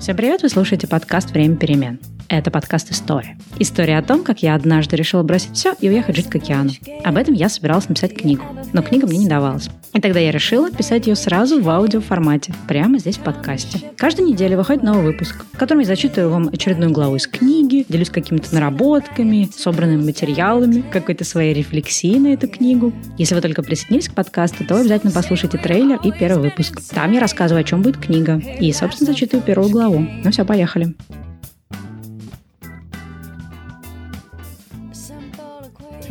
Всем привет, вы слушаете подкаст «Время перемен». Это подкаст «История». История о том, как я однажды решила бросить все и уехать жить к океану. Об этом я собиралась написать книгу, но книга мне не давалась. И тогда я решила писать ее сразу в аудиоформате, прямо здесь в подкасте. Каждую неделю выходит новый выпуск, в котором я зачитываю вам очередную главу из книги, делюсь какими-то наработками, собранными материалами, какой-то своей рефлексией на эту книгу. Если вы только присоединились к подкасту, то обязательно послушайте трейлер и первый выпуск. Там я рассказываю, о чем будет книга. И, собственно, зачитываю первую главу. Ну все, поехали.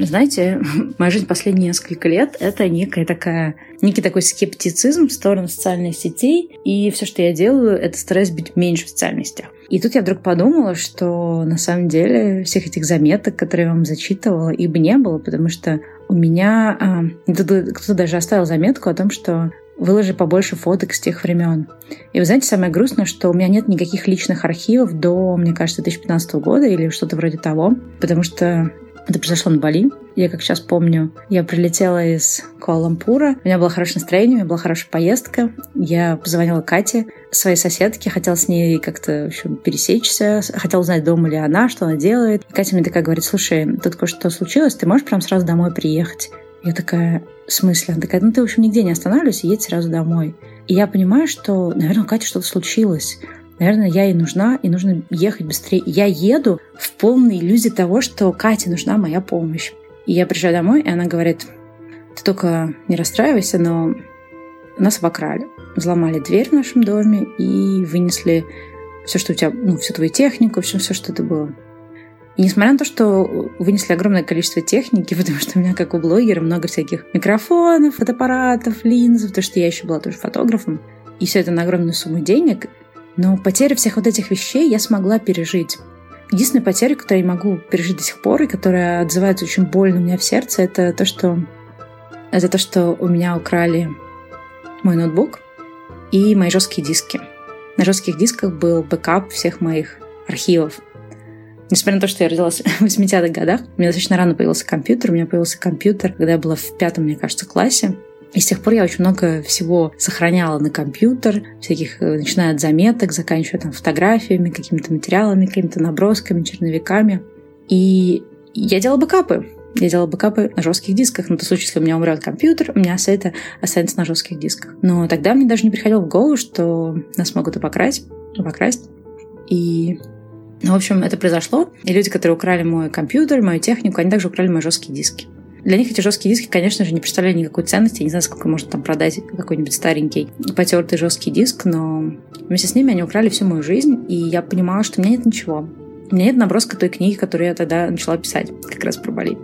Знаете, моя жизнь последние несколько лет — это некая такая, некий такой скептицизм в сторону социальных сетей, и все, что я делаю, это стараюсь быть меньше в социальных сетях. И тут я вдруг подумала, что на самом деле всех этих заметок, которые я вам зачитывала, их бы не было, потому что у меня... Э, кто-то даже оставил заметку о том, что выложи побольше фоток с тех времен. И вы знаете, самое грустное, что у меня нет никаких личных архивов до, мне кажется, 2015 года или что-то вроде того, потому что это произошло на Бали. Я как сейчас помню, я прилетела из Куала-Лампура. У меня было хорошее настроение, у меня была хорошая поездка. Я позвонила Кате, своей соседке, хотела с ней как-то в общем, пересечься, хотела узнать, дома ли она, что она делает. И Катя мне такая говорит, слушай, тут кое-что случилось, ты можешь прям сразу домой приехать? Я такая, в смысле? Она такая, ну ты, в общем, нигде не останавливайся, едь сразу домой. И я понимаю, что, наверное, у Кати что-то случилось. Наверное, я ей нужна, и нужно ехать быстрее. Я еду в полной иллюзии того, что Кате нужна моя помощь. И я приезжаю домой, и она говорит, ты только не расстраивайся, но нас обокрали. Взломали дверь в нашем доме и вынесли все, что у тебя, ну, всю твою технику, все, все, что это было. И несмотря на то, что вынесли огромное количество техники, потому что у меня, как у блогера, много всяких микрофонов, фотоаппаратов, линз, потому что я еще была тоже фотографом, и все это на огромную сумму денег, но потерю всех вот этих вещей я смогла пережить. Единственная потеря, которую я могу пережить до сих пор, и которая отзывается очень больно у меня в сердце, это то, что это то, что у меня украли мой ноутбук и мои жесткие диски. На жестких дисках был бэкап всех моих архивов. Несмотря на то, что я родилась в 80-х годах, у меня достаточно рано появился компьютер. У меня появился компьютер, когда я была в пятом, мне кажется, классе. И с тех пор я очень много всего сохраняла на компьютер, всяких, э, начиная от заметок, заканчивая там фотографиями, какими-то материалами, какими-то набросками, черновиками. И я делала бэкапы. Я делала бэкапы на жестких дисках. На тот случай, если у меня умрет компьютер, у меня все это останется на жестких дисках. Но тогда мне даже не приходило в голову, что нас могут и покрасть, покрасть. И ну, в общем, это произошло. И люди, которые украли мой компьютер, мою технику, они также украли мои жесткие диски. Для них эти жесткие диски, конечно же, не представляли никакой ценности. Я не знаю, сколько можно там продать какой-нибудь старенький потертый жесткий диск, но вместе с ними они украли всю мою жизнь, и я понимала, что у меня нет ничего. У меня нет наброска той книги, которую я тогда начала писать, как раз про Бали.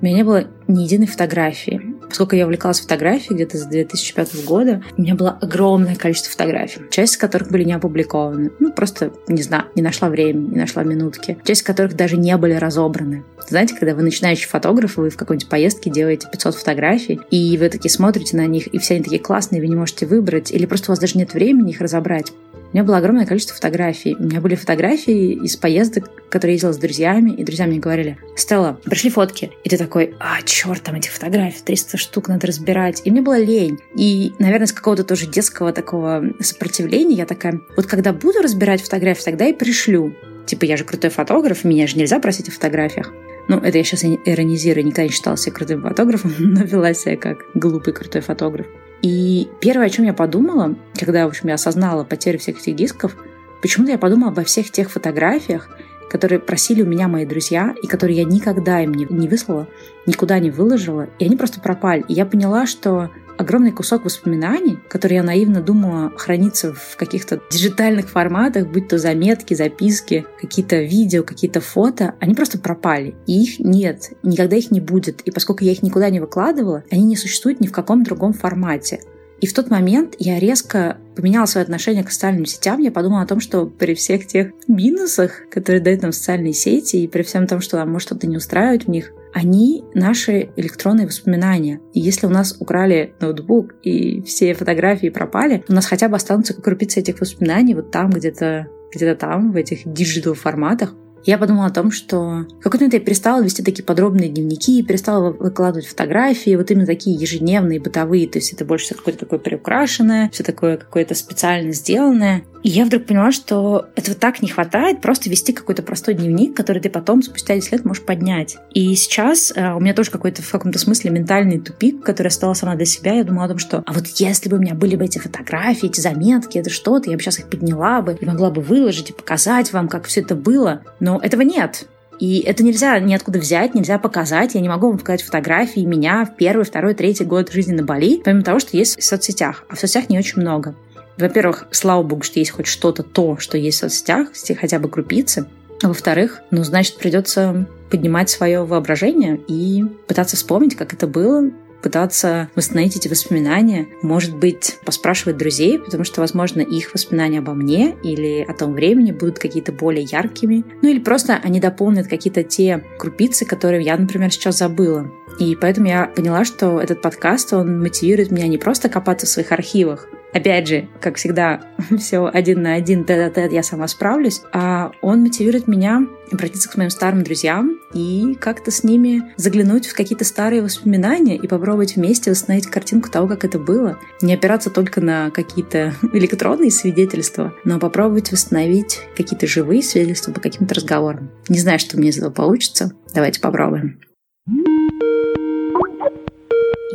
У меня не было ни единой фотографии. Поскольку я увлекалась фотографией где-то с 2005 года, у меня было огромное количество фотографий, часть из которых были не опубликованы. Ну, просто, не знаю, не нашла времени, не нашла минутки. Часть из которых даже не были разобраны. Знаете, когда вы начинающий фотограф, вы в какой-нибудь поездке делаете 500 фотографий, и вы такие смотрите на них, и все они такие классные, вы не можете выбрать, или просто у вас даже нет времени их разобрать. У меня было огромное количество фотографий. У меня были фотографии из поездок, которые я ездила с друзьями, и друзья мне говорили, Стелла, пришли фотки. И ты такой, а, черт, там эти фотографии, 300 штук надо разбирать. И мне было лень. И, наверное, с какого-то тоже детского такого сопротивления я такая, вот когда буду разбирать фотографии, тогда и пришлю. Типа, я же крутой фотограф, меня же нельзя просить о фотографиях. Ну, это я сейчас иронизирую, никогда не считала себя крутым фотографом, но вела себя как глупый крутой фотограф. И первое, о чем я подумала, когда, в общем, я осознала потерю всех этих дисков, почему-то я подумала обо всех тех фотографиях, которые просили у меня мои друзья, и которые я никогда им не, не выслала, никуда не выложила, и они просто пропали. И я поняла, что огромный кусок воспоминаний, который я наивно думала хранится в каких-то диджитальных форматах, будь то заметки, записки, какие-то видео, какие-то фото, они просто пропали. И их нет, никогда их не будет. И поскольку я их никуда не выкладывала, они не существуют ни в каком другом формате. И в тот момент я резко поменяла свое отношение к социальным сетям. Я подумала о том, что при всех тех минусах, которые дают нам социальные сети, и при всем том, что нам может что-то не устраивать в них, они наши электронные воспоминания. И если у нас украли ноутбук и все фотографии пропали, у нас хотя бы останутся крупицы этих воспоминаний вот там где-то где-то там, в этих digital форматах. Я подумала о том, что какой-то момент я перестала вести такие подробные дневники, перестала выкладывать фотографии, вот именно такие ежедневные, бытовые, то есть это больше какое-то такое приукрашенное, все такое какое-то специально сделанное. И я вдруг поняла, что этого так не хватает, просто вести какой-то простой дневник, который ты потом спустя 10 лет можешь поднять. И сейчас э, у меня тоже какой-то в каком-то смысле ментальный тупик, который стала сама для себя. Я думала о том, что а вот если бы у меня были бы эти фотографии, эти заметки, это что-то, я бы сейчас их подняла бы и могла бы выложить и показать вам, как все это было. Но этого нет. И это нельзя ниоткуда взять, нельзя показать. Я не могу вам показать фотографии меня в первый, второй, третий год жизни на Бали, помимо того, что есть в соцсетях. А в соцсетях не очень много. Во-первых, слава богу, что есть хоть что-то то, что есть в соцсетях, хотя бы крупицы. А во-вторых, ну, значит, придется поднимать свое воображение и пытаться вспомнить, как это было, пытаться восстановить эти воспоминания, может быть, поспрашивать друзей, потому что, возможно, их воспоминания обо мне или о том времени будут какие-то более яркими, ну или просто они дополнят какие-то те крупицы, которые я, например, сейчас забыла. И поэтому я поняла, что этот подкаст, он мотивирует меня не просто копаться в своих архивах, Опять же, как всегда, все один на один, тет тет я сама справлюсь. А он мотивирует меня обратиться к моим старым друзьям и как-то с ними заглянуть в какие-то старые воспоминания и попробовать вместе восстановить картинку того, как это было. Не опираться только на какие-то электронные свидетельства, но попробовать восстановить какие-то живые свидетельства по каким-то разговорам. Не знаю, что мне из этого получится. Давайте попробуем.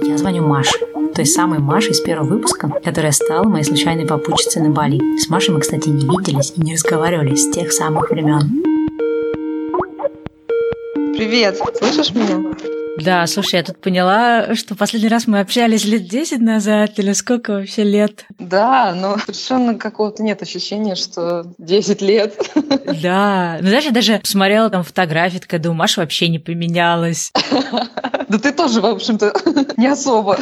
Я звоню Маше той самой Машей из первого выпуска, которая стала моей случайной попутчицей на Бали. С Машей мы, кстати, не виделись и не разговаривали с тех самых времен. Привет, слышишь меня? Да, слушай, я тут поняла, что последний раз мы общались лет 10 назад, или сколько вообще лет? Да, но совершенно какого-то нет ощущения, что 10 лет. Да, ну знаешь, я даже посмотрела там фотографии, такая думаю, Маша вообще не поменялась. Да ты тоже, в общем-то, не особо.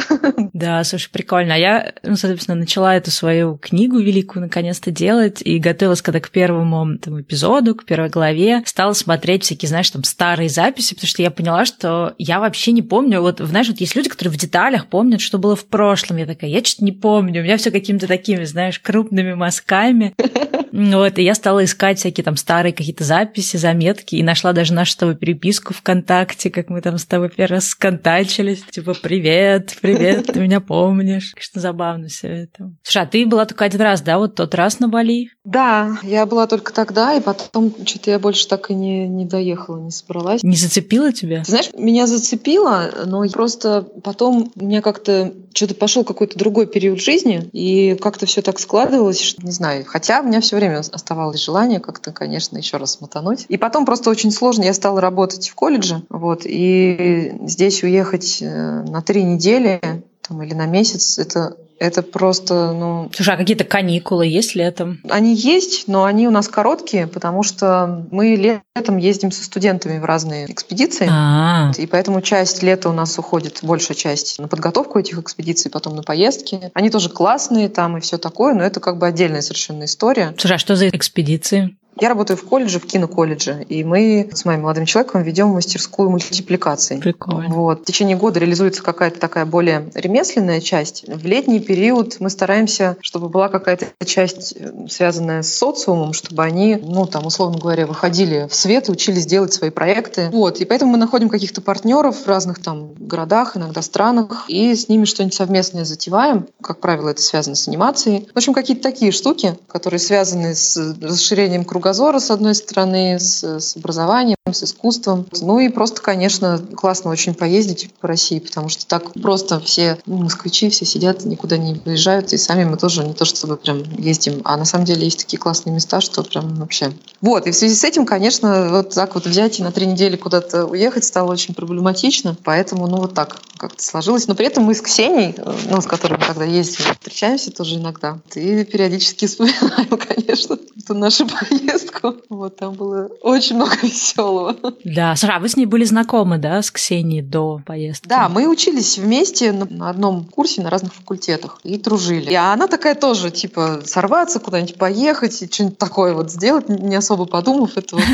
Да, слушай, прикольно. А я, ну, соответственно, начала эту свою книгу великую наконец-то делать и готовилась когда к первому там, эпизоду, к первой главе. Стала смотреть всякие, знаешь, там старые записи, потому что я поняла, что я вообще не помню. Вот, знаешь, вот есть люди, которые в деталях помнят, что было в прошлом. Я такая, я что-то не помню. У меня все какими-то такими, знаешь, крупными мазками. Вот, и я стала искать всякие там старые какие-то записи, заметки, и нашла даже нашу с тобой переписку ВКонтакте, как мы там с тобой первый раз сконтачились. Типа, привет, привет, ты меня помнишь. Конечно, забавно все это. Слушай, а ты была только один раз, да, вот тот раз на Бали? Да, я была только тогда, и потом что-то я больше так и не, не доехала, не собралась. Не зацепило тебя? Ты знаешь, меня зацепило, но просто потом у меня как-то что-то пошел какой-то другой период жизни, и как-то все так складывалось, что не знаю. Хотя у меня все время оставалось желание как-то, конечно, еще раз мотануть. И потом просто очень сложно. Я стала работать в колледже, вот, и здесь уехать э, на три недели там, или на месяц, это это просто, ну... Слушай, а какие-то каникулы есть летом? Они есть, но они у нас короткие, потому что мы летом ездим со студентами в разные экспедиции. А-а-а. И поэтому часть лета у нас уходит, большая часть, на подготовку этих экспедиций, потом на поездки. Они тоже классные там и все такое, но это как бы отдельная совершенно история. Слушай, а что за экспедиции? Я работаю в колледже, в киноколледже, и мы с моим молодым человеком ведем мастерскую мультипликации. Прикольно. Вот. В течение года реализуется какая-то такая более ремесленная часть. В летний период мы стараемся, чтобы была какая-то часть, э, связанная с социумом, чтобы они, ну, там, условно говоря, выходили в свет и учились делать свои проекты. Вот. И поэтому мы находим каких-то партнеров в разных там городах, иногда странах, и с ними что-нибудь совместное затеваем. Как правило, это связано с анимацией. В общем, какие-то такие штуки, которые связаны с расширением круга кругозора, с одной стороны, с, с образованием, с искусством. Ну и просто, конечно, классно очень поездить по России, потому что так просто все москвичи, все сидят, никуда не выезжают, и сами мы тоже не то чтобы прям ездим, а на самом деле есть такие классные места, что прям вообще... Вот, и в связи с этим, конечно, вот так вот взять и на три недели куда-то уехать стало очень проблематично, поэтому, ну, вот так как-то сложилось. Но при этом мы с Ксенией, ну, с которой мы когда ездим, встречаемся тоже иногда, и периодически вспоминаем, конечно, эту нашу поездку. Вот там было очень много веселого. Да, Саша, а вы с ней были знакомы, да, с Ксенией до поездки? Да, мы учились вместе на одном курсе на разных факультетах и дружили. И она такая тоже, типа, сорваться, куда-нибудь поехать и что-нибудь такое вот сделать, не особо подумав. Это вот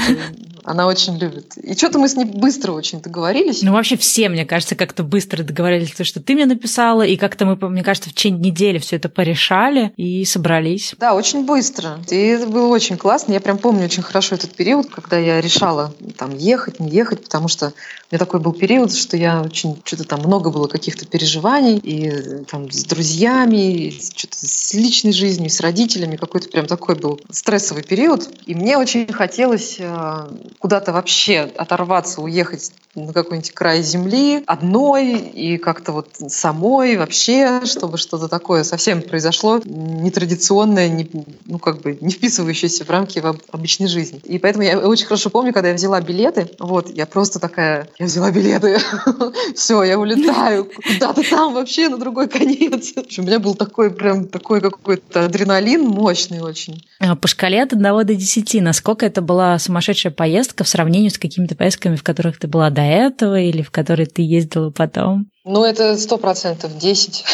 Она очень любит. И что-то мы с ней быстро очень договорились. Ну, вообще все, мне кажется, как-то быстро договорились, то, что ты мне написала, и как-то мы, мне кажется, в течение недели все это порешали и собрались. Да, очень быстро. И это было очень классно. Я прям помню очень хорошо этот период, когда я решала там ехать, не ехать, потому что у меня такой был период, что я очень что-то там много было каких-то переживаний и там с друзьями, что-то с личной жизнью, с родителями. Какой-то прям такой был стрессовый период. И мне очень хотелось э, куда-то вообще оторваться, уехать на какой-нибудь край земли одной и как-то вот самой вообще, чтобы что-то такое совсем произошло нетрадиционное, не, ну как бы не вписывающееся в рамки в обычной жизни. И поэтому я очень хорошо помню, когда я взяла билеты, вот, я просто такая, я взяла билеты, все, я улетаю куда-то там вообще на другой конец. У меня был такой прям такой какой-то адреналин мощный очень. А по шкале от 1 до 10, насколько это была сумасшедшая поездка в сравнении с какими-то поездками, в которых ты была до этого или в которые ты ездила потом? Ну, это сто процентов 10,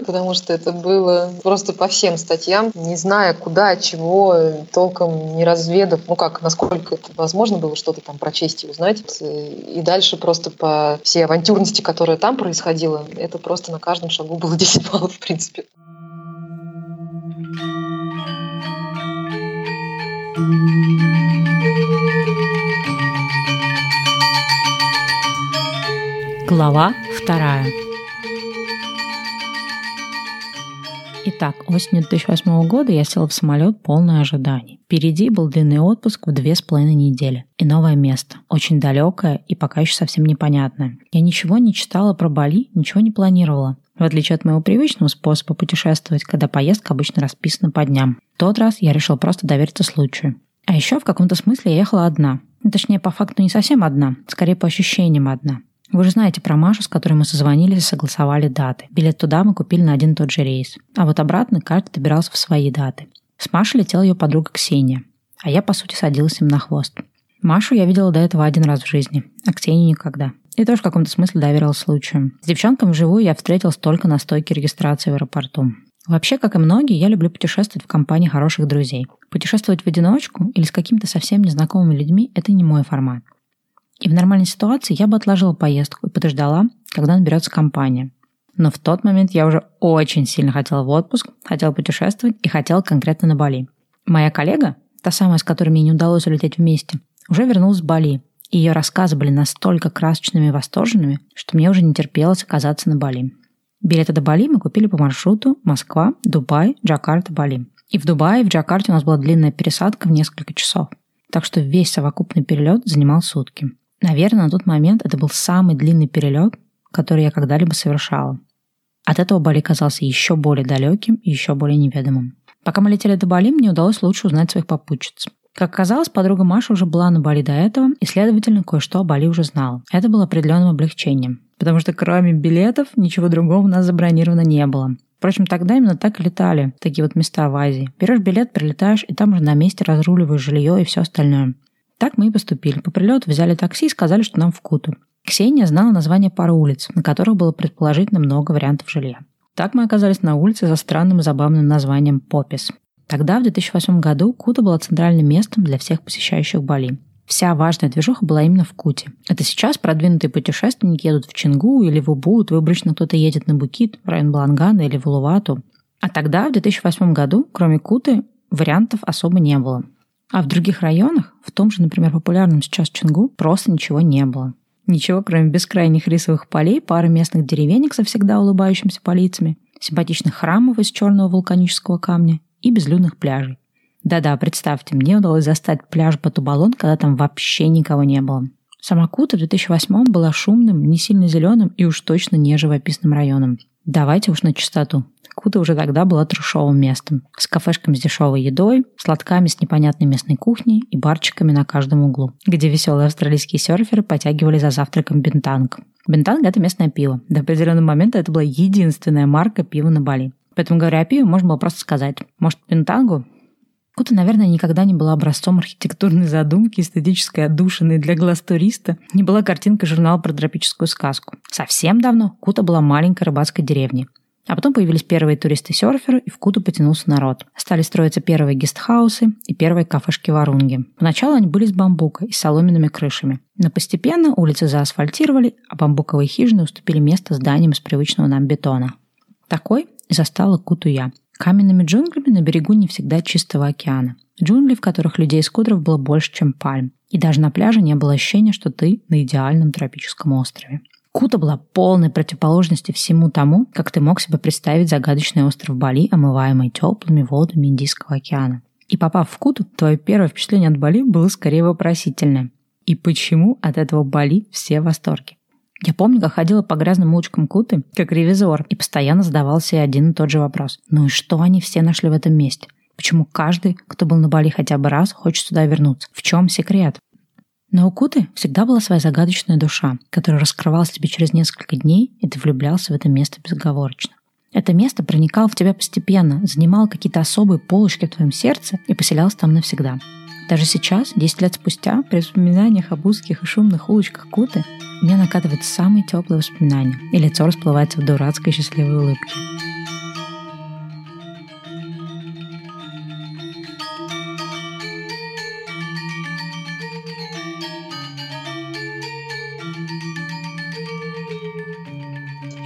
потому что это было просто по всем статьям, не зная куда, чего, толком не разведав, ну как, насколько это возможно было что-то там прочесть и узнать. И дальше просто по всей авантюрности, которая там происходила, это просто на каждом шагу было 10 баллов, в принципе. Глава вторая. Итак, осенью 2008 года я села в самолет полное ожиданий. Впереди был длинный отпуск в две с половиной недели. И новое место. Очень далекое и пока еще совсем непонятное. Я ничего не читала про Бали, ничего не планировала. В отличие от моего привычного способа путешествовать, когда поездка обычно расписана по дням. В тот раз я решила просто довериться случаю. А еще в каком-то смысле я ехала одна. Точнее, по факту не совсем одна, скорее по ощущениям одна. Вы же знаете про Машу, с которой мы созвонились и согласовали даты. Билет туда мы купили на один и тот же рейс. А вот обратно каждый добирался в свои даты. С Машей летела ее подруга Ксения. А я, по сути, садилась им на хвост. Машу я видела до этого один раз в жизни, а Ксению никогда. И тоже в каком-то смысле доверила случаю. С девчонками вживую я встретилась только на стойке регистрации в аэропорту. Вообще, как и многие, я люблю путешествовать в компании хороших друзей. Путешествовать в одиночку или с какими-то совсем незнакомыми людьми – это не мой формат. И в нормальной ситуации я бы отложила поездку и подождала, когда наберется компания. Но в тот момент я уже очень сильно хотела в отпуск, хотела путешествовать и хотела конкретно на Бали. Моя коллега, та самая, с которой мне не удалось улететь вместе, уже вернулась с Бали, и ее рассказы были настолько красочными и восторженными, что мне уже не терпелось оказаться на Бали. Билеты до Бали мы купили по маршруту Москва, Дубай, Джакарта, Бали. И в Дубае, и в Джакарте у нас была длинная пересадка в несколько часов. Так что весь совокупный перелет занимал сутки. Наверное, на тот момент это был самый длинный перелет, который я когда-либо совершала. От этого Бали казался еще более далеким и еще более неведомым. Пока мы летели до Бали, мне удалось лучше узнать своих попутчиц. Как оказалось, подруга Маша уже была на Бали до этого, и, следовательно, кое-что о Бали уже знала. Это было определенным облегчением, потому что кроме билетов ничего другого у нас забронировано не было. Впрочем, тогда именно так и летали такие вот места в Азии. Берешь билет, прилетаешь, и там уже на месте разруливаешь жилье и все остальное. Так мы и поступили. По прилету взяли такси и сказали, что нам в Куту. Ксения знала название пары улиц, на которых было предположительно много вариантов жилья. Так мы оказались на улице за странным и забавным названием Попис. Тогда, в 2008 году, Кута была центральным местом для всех посещающих Бали. Вся важная движуха была именно в Куте. Это сейчас продвинутые путешественники едут в Чингу или в Убуд, выборочно кто-то едет на Букит, в район Балангана или в Улувату. А тогда, в 2008 году, кроме Куты, вариантов особо не было. А в других районах, в том же, например, популярном сейчас Чингу, просто ничего не было. Ничего, кроме бескрайних рисовых полей, пары местных деревенек со всегда улыбающимися полицами, симпатичных храмов из черного вулканического камня и безлюдных пляжей. Да-да, представьте, мне удалось застать пляж Батубалон, когда там вообще никого не было. Самакута в 2008 была шумным, не сильно зеленым и уж точно не живописным районом. Давайте уж на чистоту. Куда уже тогда была трешовым местом. С кафешками с дешевой едой, сладками с непонятной местной кухней и барчиками на каждом углу, где веселые австралийские серферы потягивали за завтраком бентанг. Бентанг – это местное пиво. До определенного момента это была единственная марка пива на Бали. Поэтому, говоря о пиве, можно было просто сказать, может, бентангу? Кута, наверное, никогда не была образцом архитектурной задумки, эстетической отдушины для глаз туриста. Не была картинка журнала про тропическую сказку. Совсем давно Кута была маленькой рыбацкой деревней. А потом появились первые туристы-серферы, и в Куту потянулся народ. Стали строиться первые гестхаусы и первые кафешки Варунги. Поначалу они были из бамбука и соломенными крышами. Но постепенно улицы заасфальтировали, а бамбуковые хижины уступили место зданиям из привычного нам бетона. Такой застала Куту я. Каменными джунглями на берегу не всегда чистого океана. Джунгли, в которых людей из кудров было больше, чем пальм. И даже на пляже не было ощущения, что ты на идеальном тропическом острове. Кута была полной противоположностью всему тому, как ты мог себе представить загадочный остров Бали, омываемый теплыми водами Индийского океана. И попав в Куту, твое первое впечатление от Бали было скорее вопросительное. И почему от этого Бали все в восторге? Я помню, как ходила по грязным улочкам Куты, как ревизор, и постоянно задавал себе один и тот же вопрос. Ну и что они все нашли в этом месте? Почему каждый, кто был на Бали хотя бы раз, хочет сюда вернуться? В чем секрет? Но у Куты всегда была своя загадочная душа, которая раскрывалась тебе через несколько дней, и ты влюблялся в это место безоговорочно. Это место проникало в тебя постепенно, занимало какие-то особые полочки в твоем сердце и поселялось там навсегда. Даже сейчас, 10 лет спустя, при воспоминаниях об узких и шумных улочках Куты, мне накатывают самые теплые воспоминания, и лицо расплывается в дурацкой счастливой улыбке.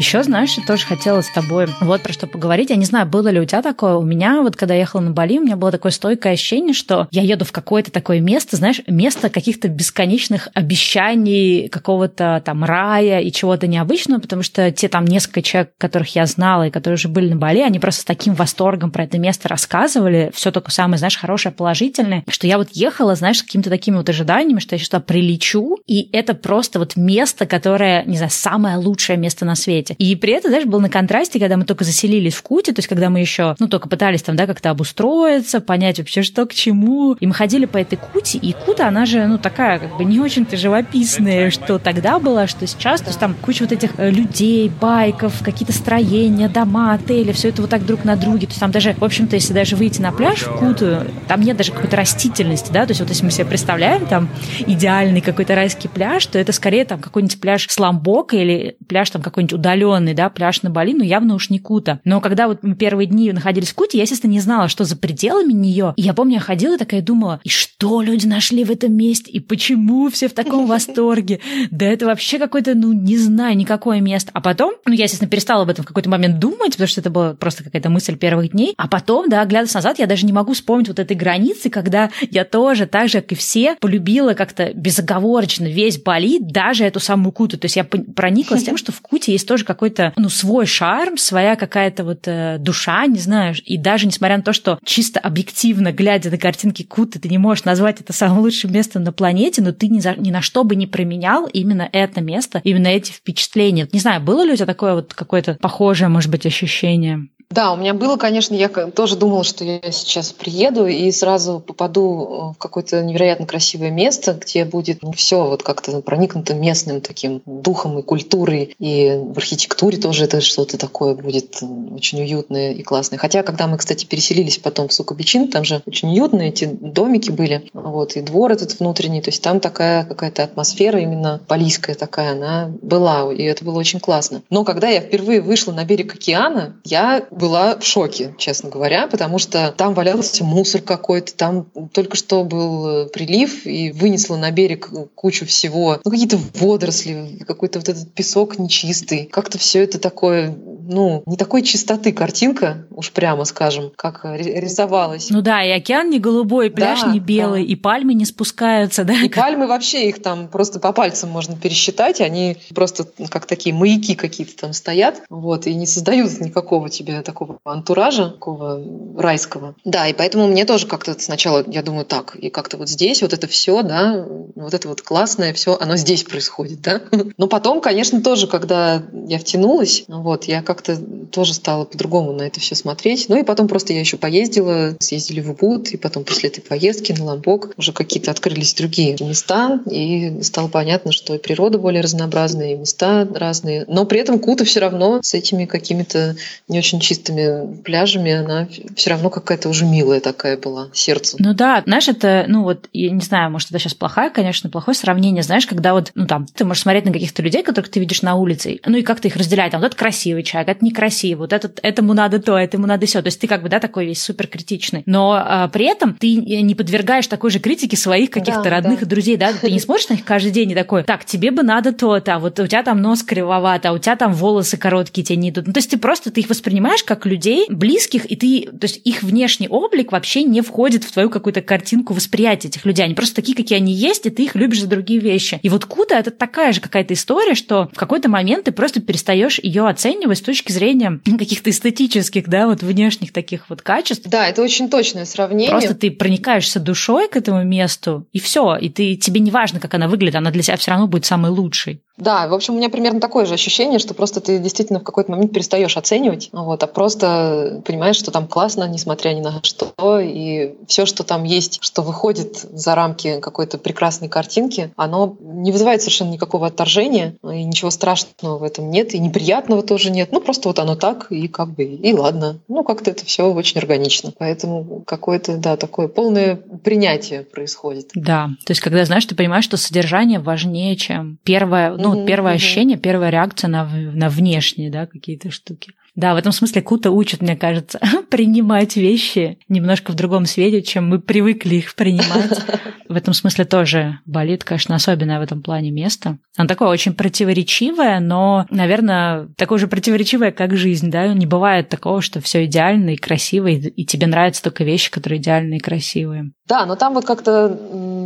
Еще, знаешь, я тоже хотела с тобой вот про что поговорить. Я не знаю, было ли у тебя такое. У меня вот, когда я ехала на Бали, у меня было такое стойкое ощущение, что я еду в какое-то такое место, знаешь, место каких-то бесконечных обещаний, какого-то там рая и чего-то необычного, потому что те там несколько человек, которых я знала и которые уже были на Бали, они просто с таким восторгом про это место рассказывали, все только самое, знаешь, хорошее, положительное, что я вот ехала, знаешь, с какими-то такими вот ожиданиями, что я сейчас туда прилечу, и это просто вот место, которое, не знаю, самое лучшее место на свете месте. И при этом, знаешь, был на контрасте, когда мы только заселились в Куте, то есть когда мы еще, ну, только пытались там, да, как-то обустроиться, понять вообще, что к чему. И мы ходили по этой Куте, и Кута, она же, ну, такая, как бы не очень-то живописная, что тогда была, что сейчас. То есть там куча вот этих э, людей, байков, какие-то строения, дома, отели, все это вот так друг на друге. То есть там даже, в общем-то, если даже выйти на пляж в Куту, там нет даже какой-то растительности, да, то есть вот если мы себе представляем там идеальный какой-то райский пляж, то это скорее там какой-нибудь пляж Сламбока или пляж там какой-нибудь удаленный удаленный, да, пляж на Бали, ну, явно уж не Кута. Но когда вот мы первые дни находились в Куте, я, естественно, не знала, что за пределами нее. И я помню, я ходила такая и думала, и что люди нашли в этом месте, и почему все в таком восторге? Да это вообще какое-то, ну, не знаю, никакое место. А потом, ну, я, естественно, перестала об этом в какой-то момент думать, потому что это была просто какая-то мысль первых дней. А потом, да, глядя назад, я даже не могу вспомнить вот этой границы, когда я тоже, так же, как и все, полюбила как-то безоговорочно весь Бали, даже эту самую Куту. То есть я прониклась тем, что в Куте есть тоже какой-то, ну, свой шарм, своя какая-то вот э, душа, не знаю, и даже несмотря на то, что чисто объективно, глядя на картинки Куты, ты не можешь назвать это самым лучшим местом на планете, но ты ни, за, ни на что бы не променял именно это место, именно эти впечатления. Не знаю, было ли у тебя такое вот какое-то похожее, может быть, ощущение? Да, у меня было, конечно, я тоже думала, что я сейчас приеду и сразу попаду в какое-то невероятно красивое место, где будет ну, все вот как-то проникнуто местным таким духом и культурой, и в архитектуре тоже это что-то такое будет очень уютное и классное. Хотя, когда мы, кстати, переселились потом в Сукабичин, там же очень уютные эти домики были, вот, и двор этот внутренний, то есть там такая какая-то атмосфера именно полийская такая, она была, и это было очень классно. Но когда я впервые вышла на берег океана, я была в шоке, честно говоря, потому что там валялся мусор какой-то, там только что был э, прилив и вынесло на берег кучу всего, ну какие-то водоросли, какой-то вот этот песок нечистый. Как-то все это такое, ну, не такой чистоты картинка, уж прямо скажем, как рисовалась. Ну да, и океан не голубой, пляж да, не белый, да. и пальмы не спускаются, да? И пальмы вообще, их там просто по пальцам можно пересчитать, они просто как такие маяки какие-то там стоят, вот, и не создают никакого тебе такого антуража, такого райского. Да, и поэтому мне тоже как-то сначала, я думаю, так, и как-то вот здесь вот это все, да, вот это вот классное все, оно здесь происходит, да. Но потом, конечно, тоже, когда я втянулась, вот, я как-то тоже стала по-другому на это все смотреть. Ну и потом просто я еще поездила, съездили в Убуд, и потом после этой поездки на Ламбок уже какие-то открылись другие места, и стало понятно, что и природа более разнообразная, и места разные. Но при этом Кута все равно с этими какими-то не очень чистыми пляжами, она все равно какая-то уже милая такая была, сердце. Ну да, знаешь, это, ну вот, я не знаю, может, это сейчас плохая, конечно, плохое сравнение, знаешь, когда вот, ну там, ты можешь смотреть на каких-то людей, которых ты видишь на улице, ну и как-то их разделять, там, вот это красивый человек, так, это некрасиво, вот этот, этому надо то, этому надо все. То есть ты как бы, да, такой весь супер критичный. Но а, при этом ты не подвергаешь такой же критике своих каких-то да, родных да. и друзей, да, ты не смотришь на них каждый день и такой, так, тебе бы надо то-то, а вот у тебя там нос кривоват, а у тебя там волосы короткие, тебе не идут. Ну, то есть ты просто, ты их воспринимаешь как людей близких, и ты, то есть их внешний облик вообще не входит в твою какую-то картинку восприятия этих людей. Они просто такие, какие они есть, и ты их любишь за другие вещи. И вот Куда это такая же какая-то история, что в какой-то момент ты просто перестаешь ее оценивать с точки зрения каких-то эстетических, да, вот внешних таких вот качеств. Да, это очень точное сравнение. Просто ты проникаешься душой к этому месту, и все, и ты тебе не важно, как она выглядит, она для себя все равно будет самой лучшей. Да, в общем, у меня примерно такое же ощущение, что просто ты действительно в какой-то момент перестаешь оценивать, вот, а просто понимаешь, что там классно, несмотря ни на что, и все, что там есть, что выходит за рамки какой-то прекрасной картинки, оно не вызывает совершенно никакого отторжения, и ничего страшного в этом нет, и неприятного тоже нет. Ну, просто вот оно так, и как бы, и ладно. Ну, как-то это все очень органично. Поэтому какое-то, да, такое полное принятие происходит. Да, то есть, когда, знаешь, ты понимаешь, что содержание важнее, чем первое, ну, mm-hmm, первое mm-hmm. ощущение, первая реакция на, на внешние, да, какие-то штуки. Да, в этом смысле Кута учит, мне кажется, принимать вещи немножко в другом свете, чем мы привыкли их принимать. В этом смысле тоже болит, конечно, особенное в этом плане место. Оно такое очень противоречивое, но, наверное, такое же противоречивое, как жизнь, да? Не бывает такого, что все идеально и красиво, и тебе нравятся только вещи, которые идеальные и красивые. Да, но там вот как-то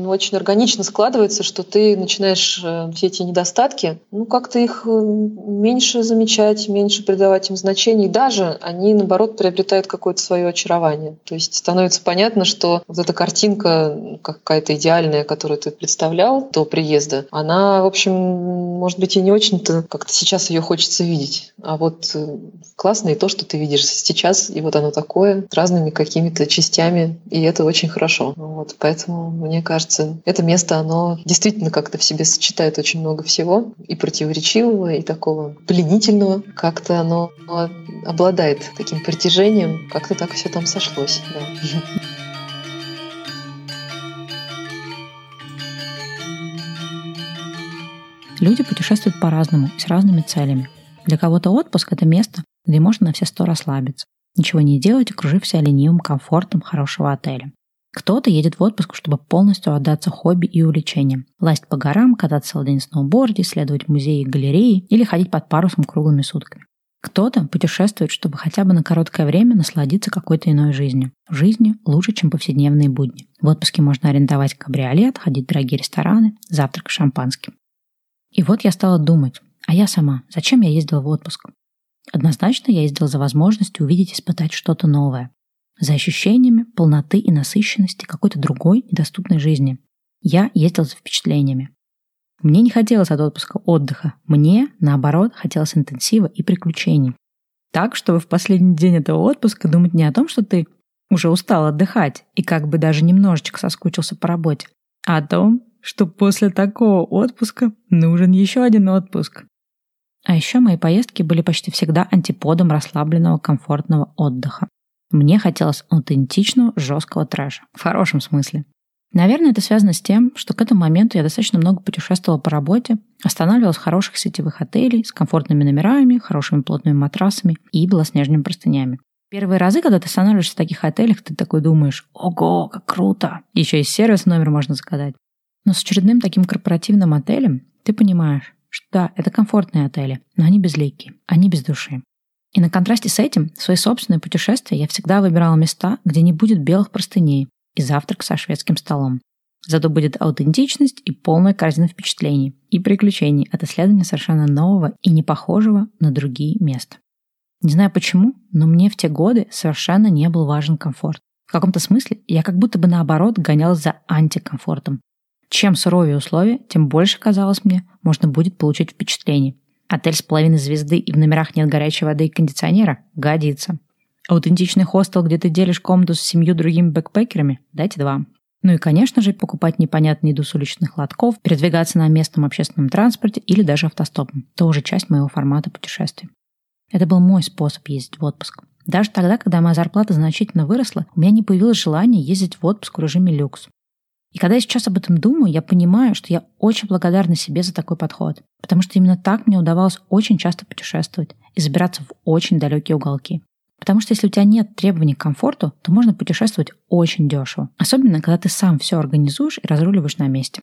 очень органично складывается, что ты начинаешь э, все эти недостатки, ну, как-то их э, меньше замечать, меньше придавать им значения. И даже они, наоборот, приобретают какое-то свое очарование. То есть становится понятно, что вот эта картинка какая-то идеальная, которую ты представлял до приезда, она, в общем, может быть, и не очень-то как-то сейчас ее хочется видеть. А вот э, классно и то, что ты видишь сейчас, и вот оно такое, с разными какими-то частями, и это очень хорошо. Вот, поэтому, мне кажется, это место, оно действительно как-то в себе сочетает очень много всего, и противоречивого, и такого пленительного. Как-то оно обладает таким притяжением, как-то так все там сошлось. Да. Люди путешествуют по-разному с разными целями. Для кого-то отпуск – это место, где можно на все сто расслабиться, ничего не делать, окружив себя ленивым комфортом хорошего отеля. Кто-то едет в отпуск, чтобы полностью отдаться хобби и увлечениям. Лазить по горам, кататься на сноуборде, исследовать музеи и галереи или ходить под парусом круглыми сутками. Кто-то путешествует, чтобы хотя бы на короткое время насладиться какой-то иной жизнью. Жизнью лучше, чем повседневные будни. В отпуске можно арендовать кабриолет, ходить в дорогие рестораны, завтрак шампанским. И вот я стала думать, а я сама, зачем я ездила в отпуск? Однозначно я ездила за возможностью увидеть и испытать что-то новое. За ощущениями полноты и насыщенности какой-то другой недоступной жизни. Я ездила за впечатлениями. Мне не хотелось от отпуска отдыха. Мне, наоборот, хотелось интенсива и приключений. Так, чтобы в последний день этого отпуска думать не о том, что ты уже устал отдыхать и как бы даже немножечко соскучился по работе, а о том, что после такого отпуска нужен еще один отпуск. А еще мои поездки были почти всегда антиподом расслабленного комфортного отдыха. Мне хотелось аутентичного, жесткого трэша. В хорошем смысле. Наверное, это связано с тем, что к этому моменту я достаточно много путешествовала по работе, останавливалась в хороших сетевых отелей с комфортными номерами, хорошими плотными матрасами и белоснежными простынями. Первые разы, когда ты останавливаешься в таких отелях, ты такой думаешь, ого, как круто. Еще и сервис номер можно заказать. Но с очередным таким корпоративным отелем ты понимаешь, что да, это комфортные отели, но они безликие, они без души. И на контрасте с этим, в свои собственные путешествия я всегда выбирала места, где не будет белых простыней и завтрак со шведским столом. Зато будет аутентичность и полная корзина впечатлений и приключений от исследования совершенно нового и не похожего на другие места. Не знаю почему, но мне в те годы совершенно не был важен комфорт. В каком-то смысле я как будто бы наоборот гонялась за антикомфортом, чем суровее условия, тем больше, казалось мне, можно будет получить впечатлений. Отель с половиной звезды и в номерах нет горячей воды и кондиционера? Годится. Аутентичный хостел, где ты делишь комнату с семью другими бэкпекерами? Дайте два. Ну и, конечно же, покупать непонятную еду с уличных лотков, передвигаться на местном общественном транспорте или даже автостопом. Тоже часть моего формата путешествий. Это был мой способ ездить в отпуск. Даже тогда, когда моя зарплата значительно выросла, у меня не появилось желания ездить в отпуск в режиме люкс. И когда я сейчас об этом думаю, я понимаю, что я очень благодарна себе за такой подход. Потому что именно так мне удавалось очень часто путешествовать и забираться в очень далекие уголки. Потому что если у тебя нет требований к комфорту, то можно путешествовать очень дешево. Особенно, когда ты сам все организуешь и разруливаешь на месте.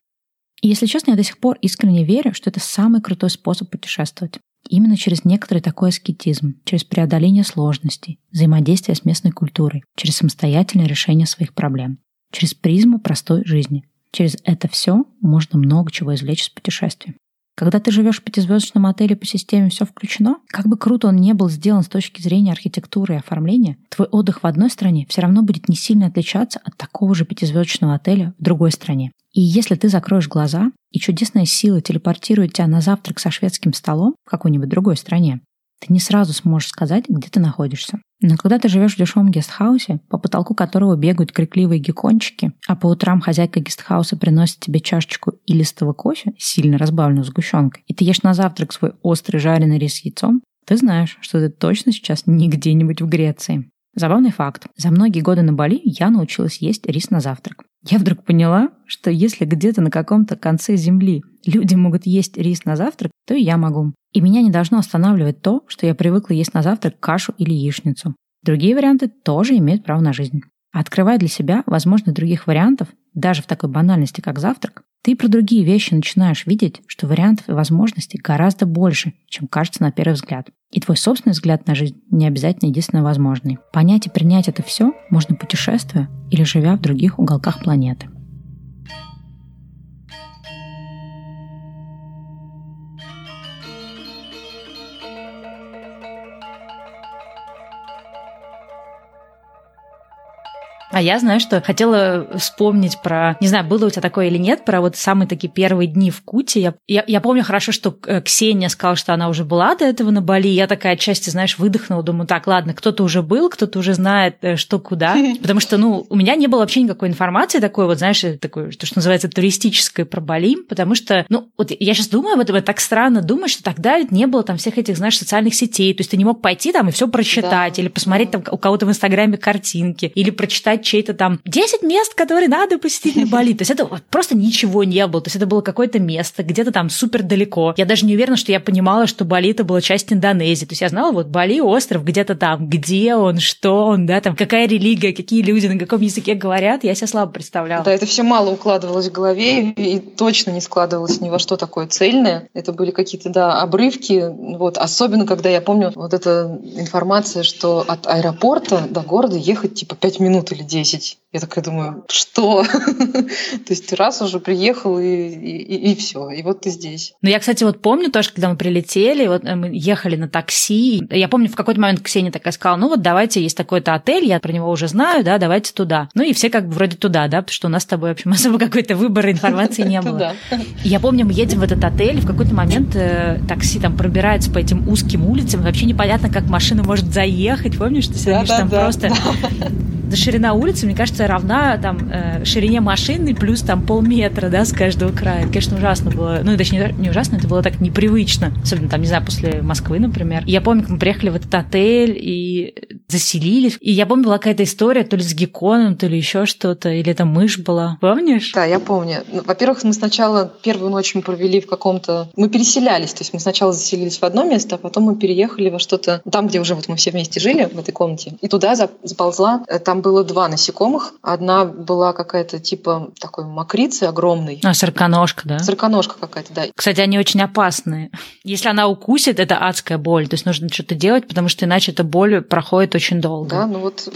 И если честно, я до сих пор искренне верю, что это самый крутой способ путешествовать. Именно через некоторый такой аскетизм, через преодоление сложностей, взаимодействие с местной культурой, через самостоятельное решение своих проблем, через призму простой жизни. Через это все можно много чего извлечь из путешествия. Когда ты живешь в пятизвездочном отеле по системе «все включено», как бы круто он не был сделан с точки зрения архитектуры и оформления, твой отдых в одной стране все равно будет не сильно отличаться от такого же пятизвездочного отеля в другой стране. И если ты закроешь глаза, и чудесная сила телепортирует тебя на завтрак со шведским столом в какой-нибудь другой стране, ты не сразу сможешь сказать, где ты находишься. Но когда ты живешь в дешевом гестхаусе, по потолку которого бегают крикливые геккончики, а по утрам хозяйка гестхауса приносит тебе чашечку илистого кофе, сильно разбавленную сгущенкой, и ты ешь на завтрак свой острый жареный рис с яйцом, ты знаешь, что ты точно сейчас не где-нибудь в Греции. Забавный факт. За многие годы на Бали я научилась есть рис на завтрак. Я вдруг поняла, что если где-то на каком-то конце земли люди могут есть рис на завтрак, то и я могу. И меня не должно останавливать то, что я привыкла есть на завтрак кашу или яичницу. Другие варианты тоже имеют право на жизнь. открывая для себя возможность других вариантов, даже в такой банальности, как завтрак, ты про другие вещи начинаешь видеть, что вариантов и возможностей гораздо больше, чем кажется на первый взгляд. И твой собственный взгляд на жизнь не обязательно единственно возможный. Понять и принять это все можно путешествуя или живя в других уголках планеты. А я знаю, что хотела вспомнить про, не знаю, было у тебя такое или нет, про вот самые такие первые дни в Куте. Я, я, я помню хорошо, что э, Ксения сказала, что она уже была до этого на Бали. Я такая отчасти, знаешь, выдохнула, думаю, так, ладно, кто-то уже был, кто-то уже знает, э, что куда. Потому что, ну, у меня не было вообще никакой информации такой, вот, знаешь, такой, то, что называется, туристической про Бали, потому что, ну, вот я сейчас думаю об этом, это так странно думать, что тогда ведь не было там всех этих, знаешь, социальных сетей, то есть ты не мог пойти там и все прочитать, да. или посмотреть там у кого-то в Инстаграме картинки, или прочитать чей-то там 10 мест, которые надо посетить на Бали. То есть это просто ничего не было. То есть это было какое-то место, где-то там супер далеко. Я даже не уверена, что я понимала, что Бали это была часть Индонезии. То есть я знала, вот Бали остров где-то там, где он, что он, да, там какая религия, какие люди, на каком языке говорят, я себя слабо представляла. Да, это все мало укладывалось в голове и точно не складывалось ни во что такое цельное. Это были какие-то, да, обрывки. Вот, особенно, когда я помню вот эта информация, что от аэропорта до города ехать типа 5 минут или 10. Я такая думаю, что? То есть раз уже приехал и, и, и все, и вот ты здесь. Ну, я, кстати, вот помню тоже, когда мы прилетели, вот э, мы ехали на такси, я помню, в какой-то момент Ксения такая сказала, ну вот давайте, есть такой-то отель, я про него уже знаю, да, давайте туда. Ну и все как бы вроде туда, да, потому что у нас с тобой, в общем, особо какой-то выбора информации не было. Я помню, мы едем в этот отель, в какой-то момент э, такси там пробирается по этим узким улицам, вообще непонятно, как машина может заехать, помнишь, ты да, да, там да, просто ширина улицы, мне кажется, равна там э, ширине машины плюс там полметра, да, с каждого края. Конечно, ужасно было. Ну, точнее, не ужасно, это было так непривычно. Особенно там, не знаю, после Москвы, например. И я помню, как мы приехали в этот отель и заселились. И я помню, была какая-то история то ли с гекконом, то ли еще что-то, или это мышь была. Помнишь? Да, я помню. Ну, во-первых, мы сначала первую ночь мы провели в каком-то... Мы переселялись, то есть мы сначала заселились в одно место, а потом мы переехали во что-то... Там, где уже вот мы все вместе жили, в этой комнате. И туда заползла. Э, там было два насекомых. Одна была какая-то типа такой мокрицы огромной. А, сороконожка, да? Сороконожка какая-то, да. Кстати, они очень опасные. Если она укусит, это адская боль. То есть нужно что-то делать, потому что иначе эта боль проходит очень долго. Да, ну вот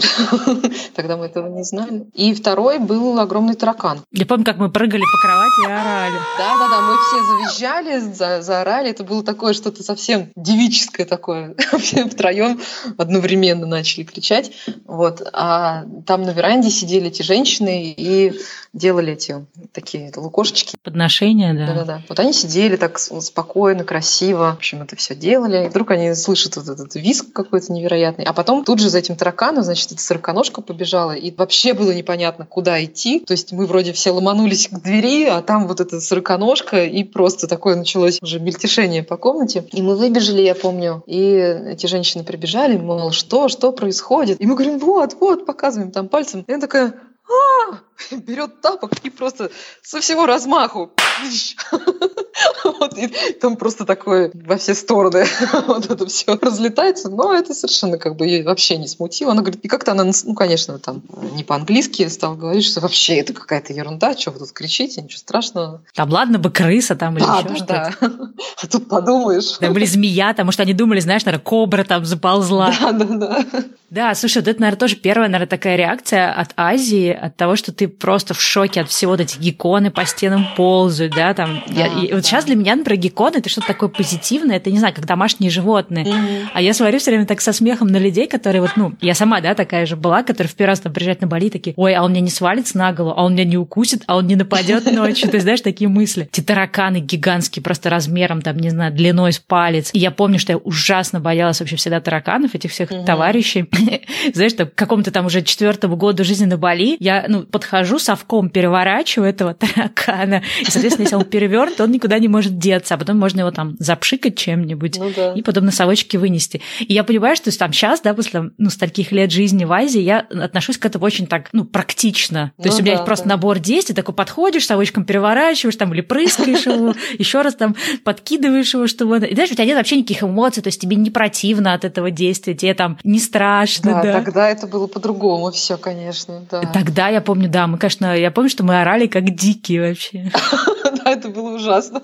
тогда мы этого не знали. И второй был огромный таракан. Я помню, как мы прыгали по кровати и орали. Да-да-да, мы все завизжали, за, заорали. Это было такое что-то совсем девическое такое. Все втроем одновременно начали кричать. Вот. А там на веранде сидели эти женщины и делали эти такие лукошечки. Подношения, да. Да-да-да. Вот они сидели так спокойно, красиво. В общем, это все делали. И вдруг они слышат вот этот виск какой-то невероятный. А потом тут же за этим тараканом, значит, эта сороконожка побежала. И вообще было непонятно, куда идти. То есть мы вроде все ломанулись к двери, а там вот эта сороконожка. И просто такое началось уже мельтешение по комнате. И мы выбежали, я помню. И эти женщины прибежали, мол, что, что происходит? И мы говорим, вот, вот, показываем там пальцем. И она такая, берет тапок и просто со всего размаху вот, и там просто такое во все стороны вот это все разлетается, но это совершенно как бы ее вообще не смутило. Она говорит, и как-то она, ну, конечно, там не по-английски стала говорить, что вообще это какая-то ерунда, что вы тут кричите, ничего страшного. Там ладно бы крыса там или да, еще да, что-то. Да. А тут подумаешь. Да, были змея, там, может, они думали, знаешь, наверное, кобра там заползла. Да, да, да. Да, слушай, вот это, наверное, тоже первая, наверное, такая реакция от Азии, от того, что ты просто в шоке от всего вот эти гекконы по стенам ползают, да, там. Да, я, и да. вот сейчас для меня, например, гекконы это что-то такое позитивное, это, не знаю, как домашние животные. Mm-hmm. А я смотрю все время так со смехом на людей, которые вот, ну, я сама, да, такая же была, которая в первый раз там приезжает на Бали, такие, ой, а он меня не свалится на голову, а он меня не укусит, а он не нападет ночью. Ты знаешь, такие мысли. Эти тараканы гигантские, просто размером, там, не знаю, длиной с палец. И я помню, что я ужасно боялась вообще всегда тараканов, этих всех товарищей. знаешь, там, к какому-то там уже четвертому году жизни на Бали, я, ну, подхожу, совком переворачиваю этого таракана, и, соответственно, если он перевернут, он никуда не может деться, а потом можно его там запшикать чем-нибудь ну, да. и потом на совочки вынести. И я понимаю, что там сейчас, да, после ну, стольких лет жизни в Азии, я отношусь к этому очень так, ну, практично. То ну, есть у меня да, есть просто да. набор действий, такой подходишь, совочком переворачиваешь, там, или прыскаешь его, еще раз там подкидываешь его, чтобы... И знаешь, у тебя нет вообще никаких эмоций, то есть тебе не противно от этого действия, тебе там не страшно, да. Тогда это было по-другому все, конечно, да. Тогда я помню, да, мы, конечно, я помню, что мы орали как дикие вообще. Да, это было ужасно.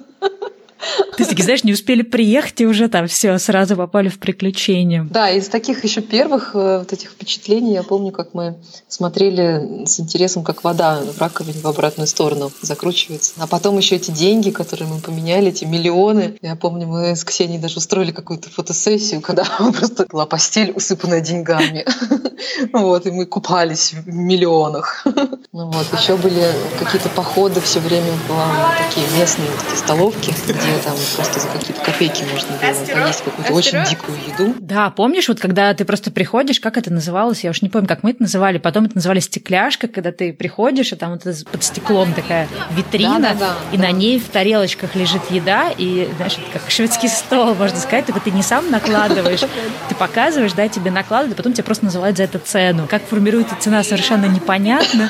То есть, знаешь, не успели приехать, и уже там все сразу попали в приключения. Да, из таких еще первых э, вот этих впечатлений я помню, как мы смотрели с интересом, как вода в раковине в обратную сторону закручивается. А потом еще эти деньги, которые мы поменяли, эти миллионы. Я помню, мы с Ксенией даже устроили какую-то фотосессию, когда просто была постель, усыпанная деньгами. Вот, и мы купались в миллионах. Ну вот, еще были какие-то походы, все время была такие местные эти столовки, где там просто за какие-то копейки можно было поесть какую-то очень дикую еду. Да, помнишь, вот когда ты просто приходишь, как это называлось, я уж не помню, как мы это называли, потом это называли стекляшка, когда ты приходишь, и там вот под стеклом такая витрина, да, да, да, и да. на ней в тарелочках лежит еда, и, знаешь, это как шведский стол, можно сказать, только ты не сам накладываешь, ты показываешь, да, тебе накладывают, а потом тебе просто называют за это цену. Как формируется цена, совершенно непонятно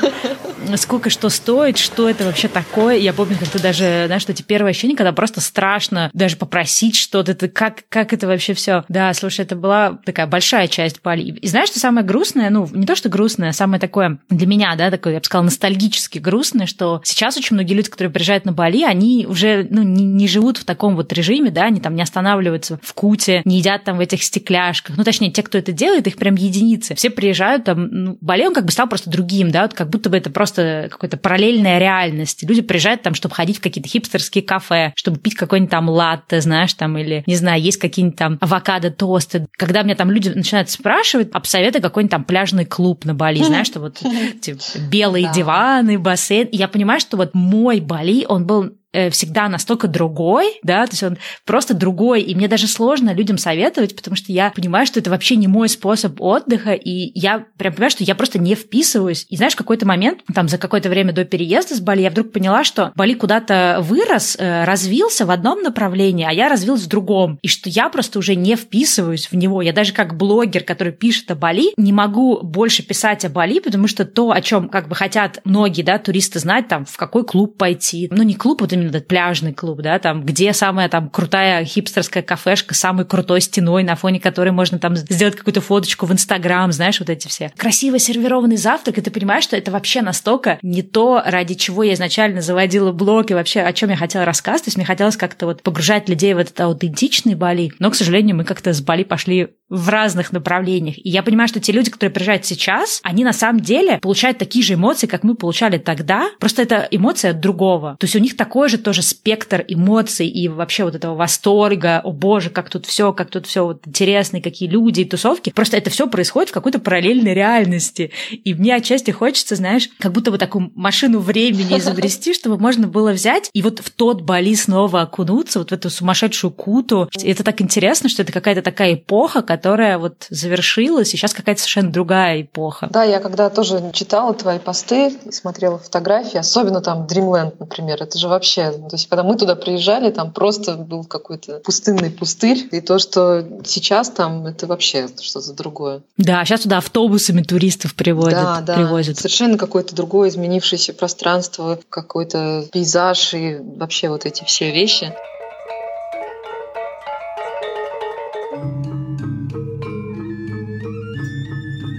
сколько что стоит, что это вообще такое. Я помню, как ты даже, знаешь, что эти первые ощущения, когда просто страшно даже попросить что-то, ты как, как это вообще все. Да, слушай, это была такая большая часть Бали. И знаешь, что самое грустное, ну, не то, что грустное, а самое такое для меня, да, такое, я бы сказала, ностальгически грустное, что сейчас очень многие люди, которые приезжают на Бали, они уже, ну, не, не живут в таком вот режиме, да, они там не останавливаются в Куте, не едят там в этих стекляшках. Ну, точнее, те, кто это делает, их прям единицы. Все приезжают там, ну, Бали, он как бы стал просто другим, да, вот как будто бы это просто какая-то параллельная реальность. Люди приезжают там, чтобы ходить в какие-то хипстерские кафе, чтобы пить какой-нибудь там латте, знаешь, там, или, не знаю, есть какие-нибудь там авокадо-тосты. Когда меня там люди начинают спрашивать, обсоветуй какой-нибудь там пляжный клуб на Бали, знаешь, что вот типа, белые диваны, бассейн. Я понимаю, что вот мой Бали, он был всегда настолько другой, да, то есть он просто другой, и мне даже сложно людям советовать, потому что я понимаю, что это вообще не мой способ отдыха, и я прям понимаю, что я просто не вписываюсь. И знаешь, в какой-то момент, там за какое-то время до переезда с Бали, я вдруг поняла, что Бали куда-то вырос, э, развился в одном направлении, а я развилась в другом, и что я просто уже не вписываюсь в него. Я даже как блогер, который пишет о Бали, не могу больше писать о Бали, потому что то, о чем как бы хотят многие, да, туристы знать, там, в какой клуб пойти, ну, не клуб, вот именно этот пляжный клуб, да, там, где самая там крутая хипстерская кафешка с самой крутой стеной, на фоне которой можно там сделать какую-то фоточку в Инстаграм, знаешь, вот эти все. Красиво сервированный завтрак, и ты понимаешь, что это вообще настолько не то, ради чего я изначально заводила блог, и вообще о чем я хотела рассказывать. То есть мне хотелось как-то вот погружать людей в этот аутентичный Бали. Но, к сожалению, мы как-то с Бали пошли в разных направлениях. И я понимаю, что те люди, которые приезжают сейчас, они на самом деле получают такие же эмоции, как мы получали тогда, просто это эмоция другого. То есть у них такой же тоже спектр эмоций и вообще вот этого восторга, о боже, как тут все, как тут все вот интересно, какие люди и тусовки. Просто это все происходит в какой-то параллельной реальности. И мне отчасти хочется, знаешь, как будто бы такую машину времени изобрести, чтобы можно было взять и вот в тот Бали снова окунуться, вот в эту сумасшедшую куту. И это так интересно, что это какая-то такая эпоха, которая вот завершилась, и сейчас какая-то совершенно другая эпоха. Да, я когда тоже читала твои посты, смотрела фотографии, особенно там Dreamland, например, это же вообще вообще. То есть, когда мы туда приезжали, там просто был какой-то пустынный пустырь. И то, что сейчас там, это вообще что-то другое. Да, сейчас туда автобусами туристов приводят. Да, да. Привозят. Совершенно какое-то другое изменившееся пространство, какой-то пейзаж и вообще вот эти все вещи.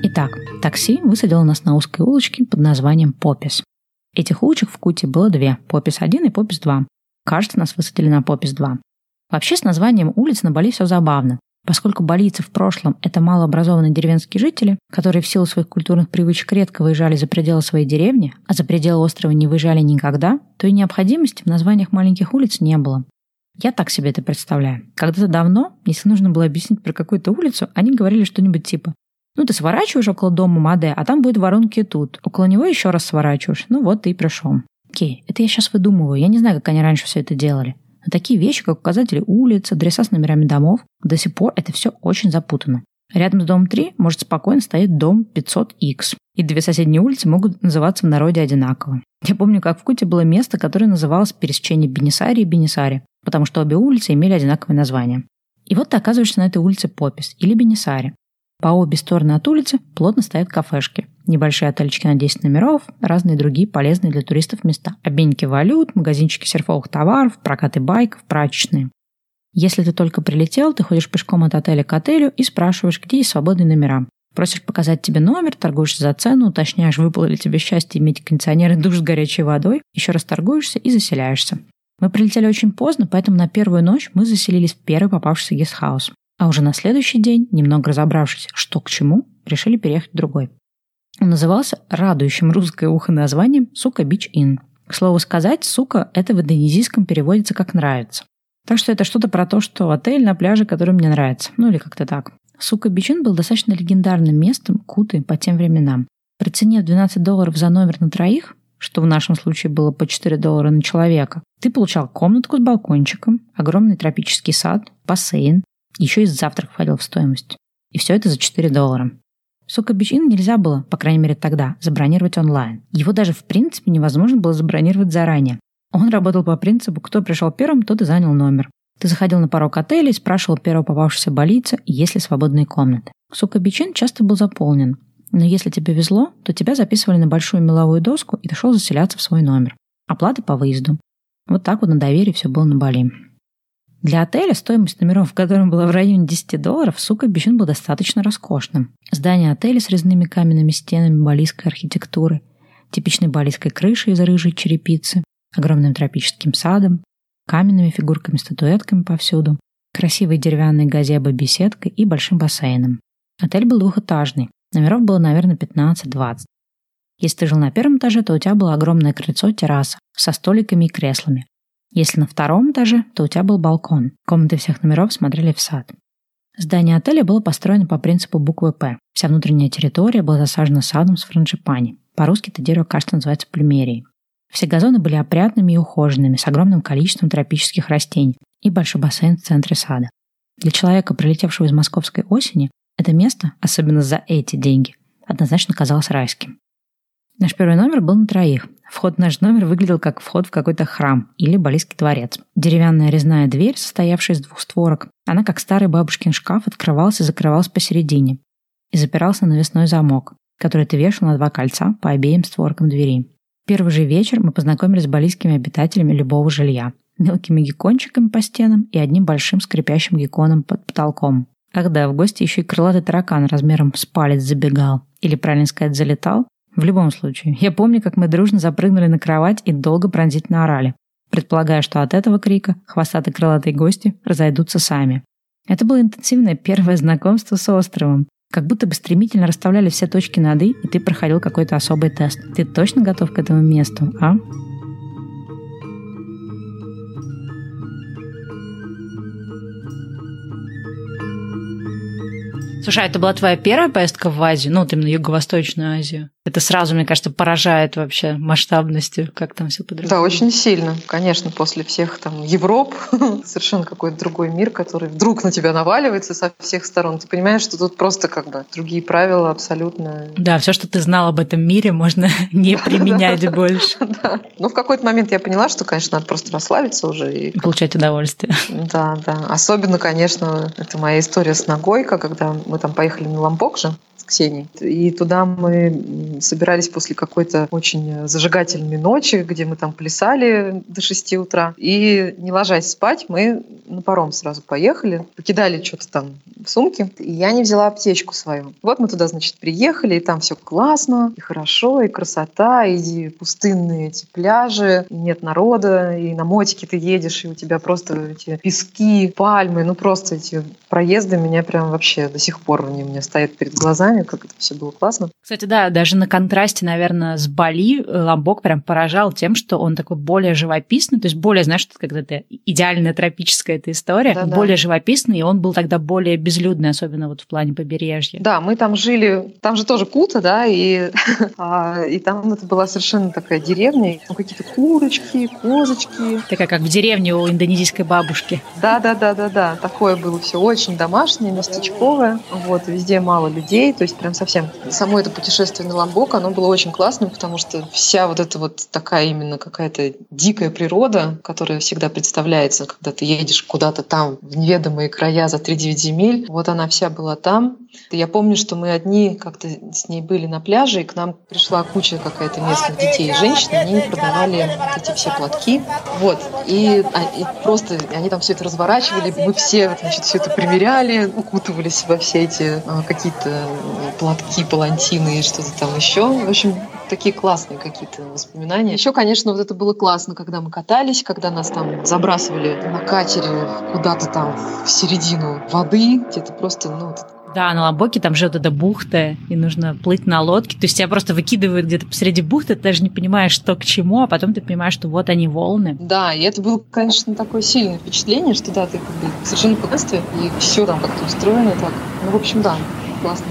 Итак, такси высадило нас на узкой улочке под названием Попис. Этих улочек в Куте было две – Попис-1 и Попис-2. Кажется, нас высадили на Попис-2. Вообще с названием улиц на Бали все забавно. Поскольку балийцы в прошлом – это малообразованные деревенские жители, которые в силу своих культурных привычек редко выезжали за пределы своей деревни, а за пределы острова не выезжали никогда, то и необходимости в названиях маленьких улиц не было. Я так себе это представляю. Когда-то давно, если нужно было объяснить про какую-то улицу, они говорили что-нибудь типа ну, ты сворачиваешь около дома Маде, а там будет воронки тут. Около него еще раз сворачиваешь. Ну вот ты и пришел. Окей, это я сейчас выдумываю. Я не знаю, как они раньше все это делали. Но такие вещи, как указатели улиц, адреса с номерами домов, до сих пор это все очень запутано. Рядом с домом 3 может спокойно стоять дом 500X. И две соседние улицы могут называться в народе одинаково. Я помню, как в Куте было место, которое называлось пересечение Бенисари и Бенисари, потому что обе улицы имели одинаковое название. И вот ты оказываешься на этой улице Попис или Бенисари. По обе стороны от улицы плотно стоят кафешки. Небольшие отельчики на 10 номеров, разные другие полезные для туристов места. Обменники валют, магазинчики серфовых товаров, прокаты байков, прачечные. Если ты только прилетел, ты ходишь пешком от отеля к отелю и спрашиваешь, где есть свободные номера. Просишь показать тебе номер, торгуешься за цену, уточняешь, выпало ли тебе счастье иметь кондиционер и душ с горячей водой, еще раз торгуешься и заселяешься. Мы прилетели очень поздно, поэтому на первую ночь мы заселились в первый попавшийся гестхаус. А уже на следующий день, немного разобравшись, что к чему, решили переехать в другой. Он назывался радующим русское ухо названием «Сука Бич Inn». К слову сказать, «сука» — это в индонезийском переводится как «нравится». Так что это что-то про то, что отель на пляже, который мне нравится. Ну или как-то так. Сука Бичин был достаточно легендарным местом Куты по тем временам. При цене в 12 долларов за номер на троих, что в нашем случае было по 4 доллара на человека, ты получал комнатку с балкончиком, огромный тропический сад, бассейн, еще и завтрак входил в стоимость. И все это за 4 доллара. Сука Бичин нельзя было, по крайней мере тогда, забронировать онлайн. Его даже в принципе невозможно было забронировать заранее. Он работал по принципу, кто пришел первым, тот и занял номер. Ты заходил на порог отеля и спрашивал первого попавшегося больца, есть ли свободные комнаты. Сука Бичин часто был заполнен. Но если тебе везло, то тебя записывали на большую меловую доску и ты шел заселяться в свой номер. Оплата по выезду. Вот так вот на доверие все было на Бали. Для отеля стоимость номеров, в котором была в районе 10 долларов, сука, Бичин был достаточно роскошным. Здание отеля с резными каменными стенами балийской архитектуры, типичной балийской крышей из рыжей черепицы, огромным тропическим садом, каменными фигурками-статуэтками повсюду, красивой деревянной газебой-беседкой и большим бассейном. Отель был двухэтажный, номеров было, наверное, 15-20. Если ты жил на первом этаже, то у тебя было огромное крыльцо-терраса со столиками и креслами, если на втором этаже, то у тебя был балкон. Комнаты всех номеров смотрели в сад. Здание отеля было построено по принципу буквы «П». Вся внутренняя территория была засажена садом с франжипани. По-русски это дерево, кажется, называется плюмерией. Все газоны были опрятными и ухоженными, с огромным количеством тропических растений и большой бассейн в центре сада. Для человека, прилетевшего из московской осени, это место, особенно за эти деньги, однозначно казалось райским. Наш первый номер был на троих. Вход в наш номер выглядел как вход в какой-то храм или балийский дворец. Деревянная резная дверь, состоявшая из двух створок, она, как старый бабушкин шкаф, открывалась и закрывалась посередине. И запирался на навесной замок, который ты вешал на два кольца по обеим створкам двери. Первый же вечер мы познакомились с балийскими обитателями любого жилья. Мелкими геккончиками по стенам и одним большим скрипящим гекконом под потолком. Ах да, в гости еще и крылатый таракан размером с палец забегал. Или, правильно сказать, залетал, в любом случае, я помню, как мы дружно запрыгнули на кровать и долго пронзительно орали, предполагая, что от этого крика хвостатые крылатые гости разойдутся сами. Это было интенсивное первое знакомство с островом. Как будто бы стремительно расставляли все точки над «и», и ты проходил какой-то особый тест. Ты точно готов к этому месту, а? Слушай, а это была твоя первая поездка в Азию? Ну, вот именно Юго-Восточную Азию? Это сразу, мне кажется, поражает вообще масштабностью, как там все по Да, очень сильно. Конечно, после всех там Европ совершенно какой-то другой мир, который вдруг на тебя наваливается со всех сторон. Ты понимаешь, что тут просто как бы другие правила абсолютно. Да, все, что ты знал об этом мире, можно не применять больше. Да. Ну, в какой-то момент я поняла, что, конечно, надо просто расслабиться уже. И получать удовольствие. Да, да. Особенно, конечно, это моя история с ногой, когда мы там поехали на Лампок же, Ксенией. И туда мы собирались после какой-то очень зажигательной ночи, где мы там плясали до 6 утра. И не ложась спать, мы на паром сразу поехали, покидали что-то там в сумке. И я не взяла аптечку свою. Вот мы туда, значит, приехали, и там все классно, и хорошо, и красота, и пустынные эти пляжи, и нет народа, и на мотике ты едешь, и у тебя просто эти пески, пальмы, ну просто эти проезды меня прям вообще до сих пор они у меня стоят перед глазами глазами, как это все было классно. Кстати, да, даже на контрасте, наверное, с Бали э, Ламбок прям поражал тем, что он такой более живописный, то есть более, знаешь, когда это идеальная тропическая эта история, да, более да. живописный, и он был тогда более безлюдный, особенно вот в плане побережья. Да, мы там жили, там же тоже Кута, да, и, а, и там это была совершенно такая деревня, ну, какие-то курочки, козочки. Такая, как в деревне у индонезийской бабушки. Да, да, да, да, да, такое было все очень домашнее, местечковое, вот, везде мало людей, то есть прям совсем. Само это путешествие на Ламбок, оно было очень классным, потому что вся вот эта вот такая именно какая-то дикая природа, которая всегда представляется, когда ты едешь куда-то там в неведомые края за 3-9 земель, вот она вся была там. Я помню, что мы одни как-то с ней были на пляже, и к нам пришла куча какая-то местных детей и женщин, они продавали эти все платки. Вот. И, а, и просто они там все это разворачивали, мы все значит, все это примеряли, укутывались во все эти а, какие-то платки, палантины и что-то там еще. В общем, такие классные какие-то воспоминания. Еще, конечно, вот это было классно, когда мы катались, когда нас там забрасывали на катере куда-то там в середину воды, где-то просто, ну, да, на Ламбоке там же вот эта бухта, и нужно плыть на лодке. То есть тебя просто выкидывают где-то посреди бухты, ты даже не понимаешь, что к чему, а потом ты понимаешь, что вот они волны. Да, и это было, конечно, такое сильное впечатление, что да, ты как бы совершенно в и все там как-то устроено так. Ну, в общем, да, классно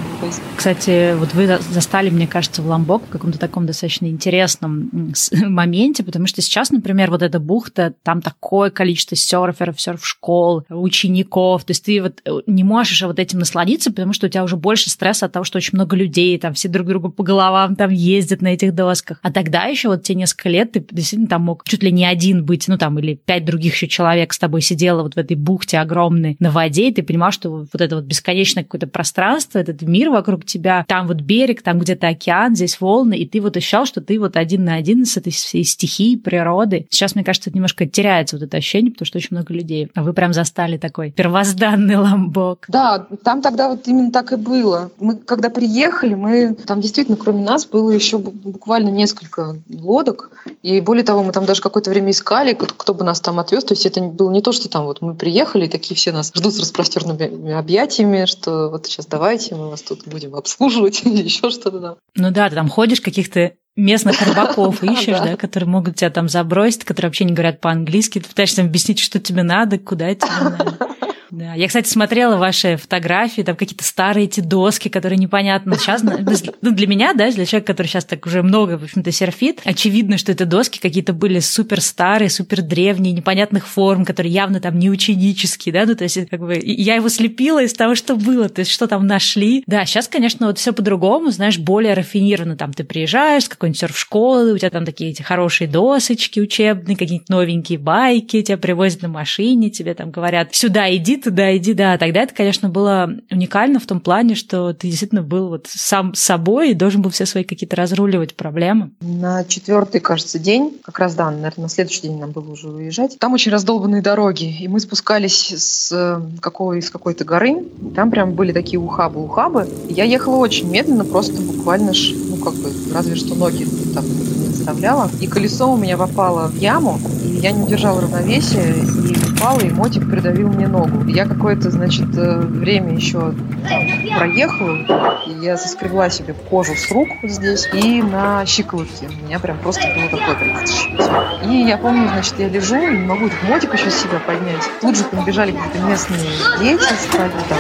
кстати, вот вы застали, мне кажется, в Ламбок в каком-то таком достаточно интересном моменте, потому что сейчас, например, вот эта бухта, там такое количество серферов, серф-школ, учеников, то есть ты вот э, не можешь вот этим насладиться, потому что у тебя уже больше стресса от того, что очень много людей, там все друг другу по головам там ездят на этих досках. А тогда еще вот те несколько лет ты действительно там мог чуть ли не один быть, ну там, или пять других еще человек с тобой сидело вот в этой бухте огромной на воде, и ты понимал, что вот это вот бесконечное какое-то пространство, этот мир вокруг тебя. Там вот берег, там где-то океан, здесь волны, и ты вот ощущал, что ты вот один на один с этой всей стихией, природы. Сейчас, мне кажется, это немножко теряется вот это ощущение, потому что очень много людей. А вы прям застали такой первозданный ламбок. Да, там тогда вот именно так и было. Мы когда приехали, мы там действительно, кроме нас, было еще буквально несколько лодок. И более того, мы там даже какое-то время искали, кто бы нас там отвез. То есть это было не то, что там вот мы приехали, и такие все нас ждут с распростерными объятиями, что вот сейчас давайте, мы вас тут будем обслуживать или еще что-то там. Ну да, ты там ходишь каких-то местных рыбаков ищешь, да, которые могут тебя там забросить, которые вообще не говорят по-английски, ты пытаешься объяснить, что тебе надо, куда тебе надо. Да. Я, кстати, смотрела ваши фотографии, там какие-то старые эти доски, которые непонятно сейчас. Ну, для меня, да, для человека, который сейчас так уже много, в общем-то, серфит, очевидно, что это доски какие-то были супер старые, супер древние, непонятных форм, которые явно там не ученические, да, ну, то есть, как бы, я его слепила из того, что было, то есть, что там нашли. Да, сейчас, конечно, вот все по-другому, знаешь, более рафинированно, там, ты приезжаешь с какой-нибудь серф-школы, у тебя там такие эти хорошие досочки учебные, какие-нибудь новенькие байки, тебя привозят на машине, тебе там говорят, сюда иди, туда, иди, да. Тогда это, конечно, было уникально в том плане, что ты действительно был вот сам собой и должен был все свои какие-то разруливать проблемы. На четвертый, кажется, день, как раз, да, наверное, на следующий день нам было уже уезжать. Там очень раздолбанные дороги, и мы спускались с э, какого, из какой-то горы. Там прям были такие ухабы-ухабы. Я ехала очень медленно, просто буквально, ну, как бы, разве что ноги так не оставляла. И колесо у меня попало в яму, и я не удержала равновесия, и упала, и мотик придавил мне ногу. Я какое-то, значит, э, время еще там, проехала, и я соскребла себе кожу с рук здесь и на щиколотке. У меня прям просто было такое прям... И я помню, значит, я лежу, и не могу этот мотик еще себя поднять. Тут же побежали какие-то местные дети, стали там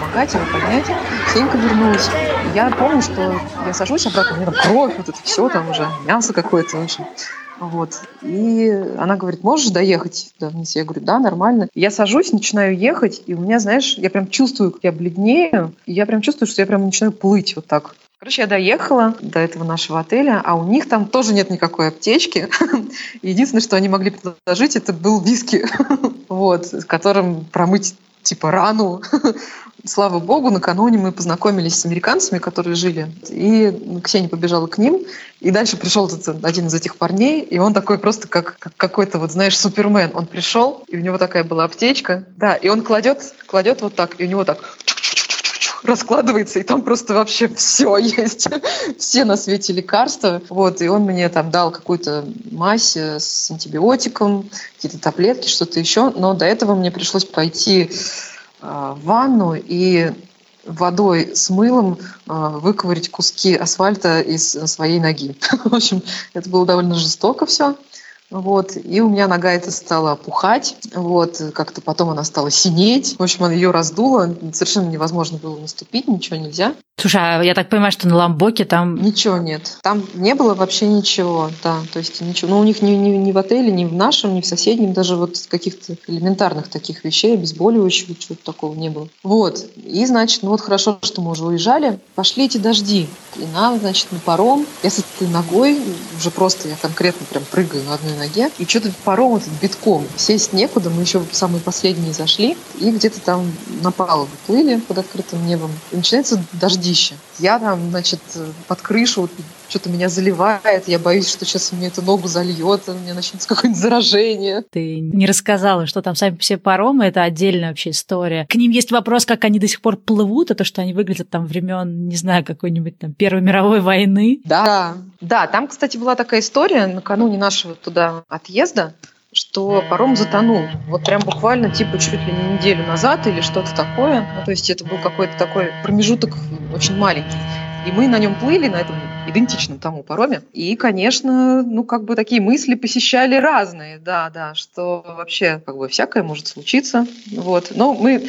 помогать его поднять. Сенька вернулась, я помню, что я сажусь обратно, у меня там кровь, вот это все, там уже мясо какое-то, в общем. Вот. И она говорит, можешь доехать до вниз? Я говорю, да, нормально. Я сажусь, начинаю ехать, и у меня, знаешь, я прям чувствую, как я бледнею, и я прям чувствую, что я прям начинаю плыть вот так. Короче, я доехала до этого нашего отеля, а у них там тоже нет никакой аптечки. Единственное, что они могли предложить, это был виски, вот, с которым промыть типа рану. Слава богу, накануне мы познакомились с американцами, которые жили. И Ксения побежала к ним. И дальше пришел этот, один из этих парней, и он такой просто как, как какой-то, вот знаешь, супермен. Он пришел, и у него такая была аптечка. Да, и он кладет, кладет вот так, и у него так раскладывается, и там просто вообще все есть. все на свете лекарства. Вот, и он мне там дал какую-то мазь э, с антибиотиком, какие-то таблетки, что-то еще. Но до этого мне пришлось пойти ванну и водой с мылом э, выковырить куски асфальта из своей ноги. В общем, это было довольно жестоко все. Вот, и у меня нога эта стала опухать, вот, как-то потом она стала синеть. В общем, она ее раздула, совершенно невозможно было наступить, ничего нельзя. Слушай, а я так понимаю, что на Ламбоке там... Ничего нет. Там не было вообще ничего, да. То есть ничего. Ну, у них ни, ни, ни в отеле, ни в нашем, ни в соседнем, даже вот каких-то элементарных таких вещей, обезболивающего, чего-то такого не было. Вот. И, значит, ну вот хорошо, что мы уже уезжали. Пошли эти дожди. И нам, значит, на паром. Я с этой ногой уже просто, я конкретно прям прыгаю на одной ноге. И что-то паром этот битком. Сесть некуда. Мы еще самые последние зашли. И где-то там на палубу плыли под открытым небом. И начинаются дожди дичи. Я там, значит, под крышу что-то меня заливает, я боюсь, что сейчас мне эту ногу зальет, у меня начнется какое-нибудь заражение. Ты не рассказала, что там сами все паромы, это отдельная вообще история. К ним есть вопрос, как они до сих пор плывут, а то, что они выглядят там времен, не знаю, какой-нибудь там Первой мировой войны. Да, да, там, кстати, была такая история накануне нашего туда отъезда что паром затонул. Вот прям буквально типа чуть ли не неделю назад или что-то такое. Ну, то есть это был какой-то такой промежуток очень маленький. И мы на нем плыли, на этом идентичном тому пароме. И, конечно, ну, как бы такие мысли посещали разные, да, да, что вообще, как бы, всякое может случиться, вот. Но мы,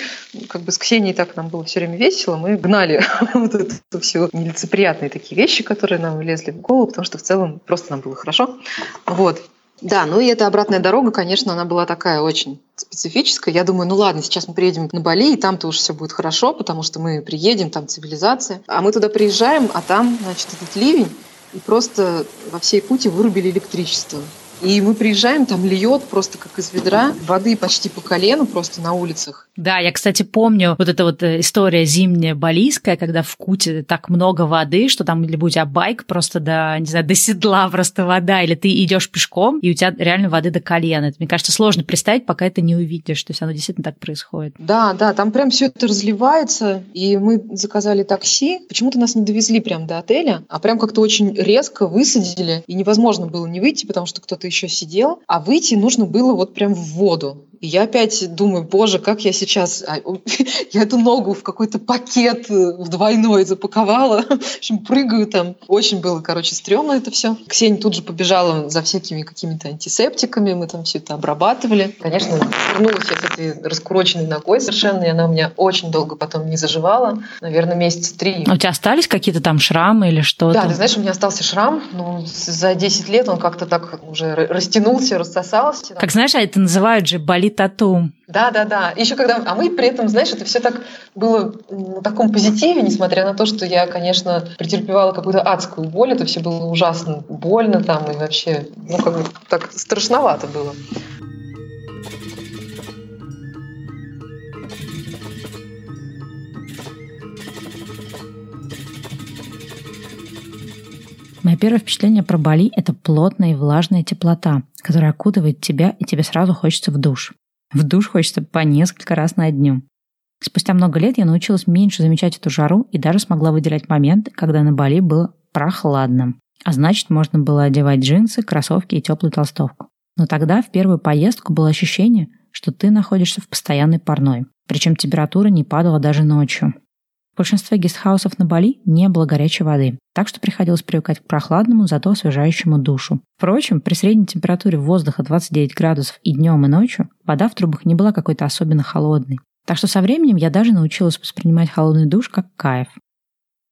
как бы, с Ксенией так нам было все время весело, мы гнали вот эту все нелицеприятные такие вещи, которые нам лезли в голову, потому что в целом просто нам было хорошо, вот. Да, ну и эта обратная дорога, конечно, она была такая очень специфическая. Я думаю, ну ладно, сейчас мы приедем на Бали, и там-то уж все будет хорошо, потому что мы приедем, там цивилизация. А мы туда приезжаем, а там, значит, этот ливень, и просто во всей пути вырубили электричество. И мы приезжаем, там льет просто как из ведра, воды почти по колену просто на улицах. Да, я, кстати, помню вот эта вот э, история зимняя балийская, когда в Куте так много воды, что там либо у тебя байк просто до, не знаю, до седла просто вода, или ты идешь пешком, и у тебя реально воды до колена. Это, мне кажется, сложно представить, пока это не увидишь. То есть оно действительно так происходит. Да, да, там прям все это разливается, и мы заказали такси. Почему-то нас не довезли прям до отеля, а прям как-то очень резко высадили, и невозможно было не выйти, потому что кто-то еще сидел, а выйти нужно было вот прям в воду. И я опять думаю, боже, как я сейчас... А, я эту ногу в какой-то пакет э, в двойной запаковала. В общем, прыгаю там. Очень было, короче, стрёмно это все. Ксения тут же побежала за всякими какими-то антисептиками. Мы там все это обрабатывали. Конечно, вернулась я с этой раскуроченной ногой совершенно, и она у меня очень долго потом не заживала. Наверное, месяца три. А у тебя остались какие-то там шрамы или что-то? Да, ты знаешь, у меня остался шрам. Ну, за 10 лет он как-то так уже растянулся, рассосался. Как знаешь, а это называют же болит тату. Да, да, да. Еще когда, а мы при этом, знаешь, это все так было на таком позитиве, несмотря на то, что я, конечно, претерпевала какую-то адскую боль, это все было ужасно больно там и вообще, ну как бы так страшновато было. Мое первое впечатление про Бали – это плотная и влажная теплота, которая окутывает тебя, и тебе сразу хочется в душ. В душ хочется по несколько раз на дню. Спустя много лет я научилась меньше замечать эту жару и даже смогла выделять моменты, когда на Бали было прохладно. А значит, можно было одевать джинсы, кроссовки и теплую толстовку. Но тогда, в первую поездку, было ощущение, что ты находишься в постоянной парной. Причем температура не падала даже ночью. В большинстве гестхаусов на Бали не было горячей воды, так что приходилось привыкать к прохладному, зато освежающему душу. Впрочем, при средней температуре воздуха 29 градусов и днем, и ночью, вода в трубах не была какой-то особенно холодной. Так что со временем я даже научилась воспринимать холодный душ как кайф.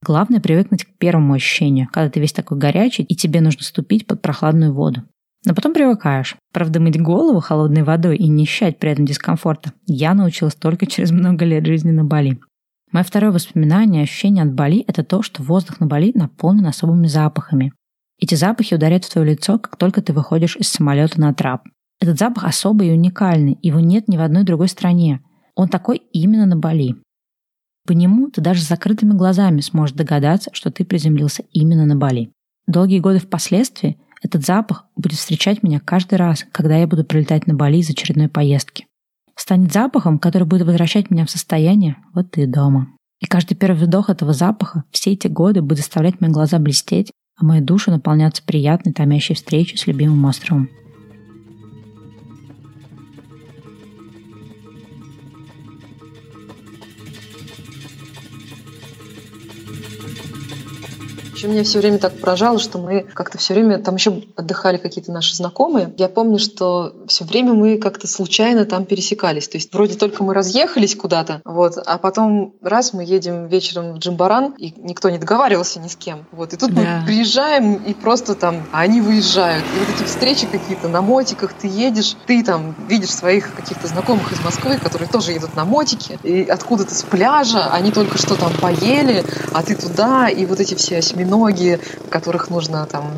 Главное привыкнуть к первому ощущению, когда ты весь такой горячий, и тебе нужно ступить под прохладную воду. Но потом привыкаешь. Правда, мыть голову холодной водой и не ощущать при этом дискомфорта я научилась только через много лет жизни на Бали. Мое второе воспоминание, ощущение от Бали – это то, что воздух на Бали наполнен особыми запахами. Эти запахи ударяют в твое лицо, как только ты выходишь из самолета на трап. Этот запах особый и уникальный, его нет ни в одной другой стране. Он такой именно на Бали. По нему ты даже с закрытыми глазами сможешь догадаться, что ты приземлился именно на Бали. Долгие годы впоследствии этот запах будет встречать меня каждый раз, когда я буду прилетать на Бали из очередной поездки. Станет запахом, который будет возвращать меня в состояние «вот ты дома». И каждый первый вдох этого запаха все эти годы будет заставлять мои глаза блестеть, а мою душу наполняться приятной, томящей встречей с любимым островом. Еще меня все время так поражало, что мы как-то все время, там еще отдыхали какие-то наши знакомые. Я помню, что все время мы как-то случайно там пересекались. То есть вроде только мы разъехались куда-то, вот, а потом раз мы едем вечером в Джимбаран, и никто не договаривался ни с кем. Вот, и тут да. мы приезжаем, и просто там они выезжают. И вот эти встречи какие-то на мотиках, ты едешь, ты там видишь своих каких-то знакомых из Москвы, которые тоже едут на мотике, и откуда-то с пляжа, они только что там поели, а ты туда, и вот эти все осьминоги ноги, которых нужно там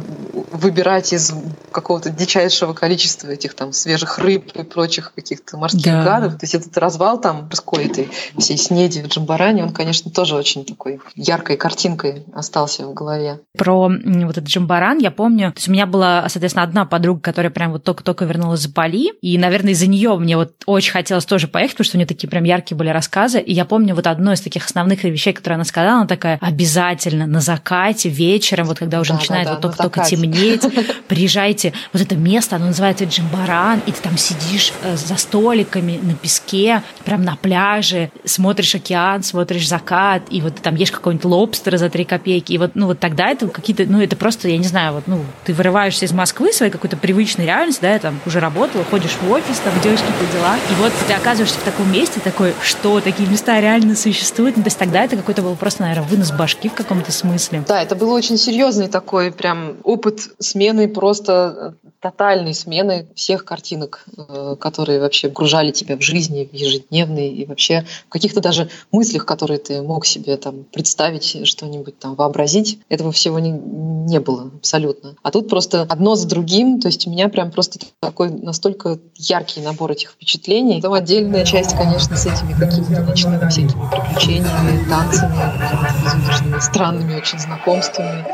выбирать из какого-то дичайшего количества этих там свежих рыб и прочих каких-то морских да. гадов. То есть этот развал там морской этой всей снеди в Джамбаране, он, конечно, тоже очень такой яркой картинкой остался в голове. Про вот этот Джамбаран я помню, то есть у меня была, соответственно, одна подруга, которая прям вот только-только вернулась с Бали, и, наверное, из-за нее мне вот очень хотелось тоже поехать, потому что у нее такие прям яркие были рассказы, и я помню вот одно из таких основных вещей, которые она сказала, она такая, обязательно на закате, вечером, вот когда уже да, начинает да, да, вот только-только темнеть, приезжайте, вот это место, оно называется Джимбаран, и ты там сидишь э, за столиками на песке, прям на пляже, смотришь океан, смотришь закат, и вот ты там ешь какой-нибудь лобстер за три копейки, и вот, ну, вот тогда это какие-то, ну, это просто, я не знаю, вот, ну, ты вырываешься из Москвы, своей какой-то привычной реальности, да, я там уже работала, ходишь в офис, там делаешь какие-то дела, и вот ты оказываешься в таком месте, такой, что, такие места реально существуют, ну, то есть тогда это какой-то был просто, наверное, вынос башки в каком-то смысле. Да, это был очень серьезный такой прям опыт смены, просто э, тотальной смены всех картинок, э, которые вообще окружали тебя в жизни, в ежедневной и вообще в каких-то даже мыслях, которые ты мог себе там представить, что-нибудь там вообразить. Этого всего не, не было абсолютно. А тут просто одно за другим, то есть у меня прям просто такой настолько яркий набор этих впечатлений. Потом отдельная часть, конечно, с этими какими-то ночными всякими приключениями, танцами, странными очень знакомствами.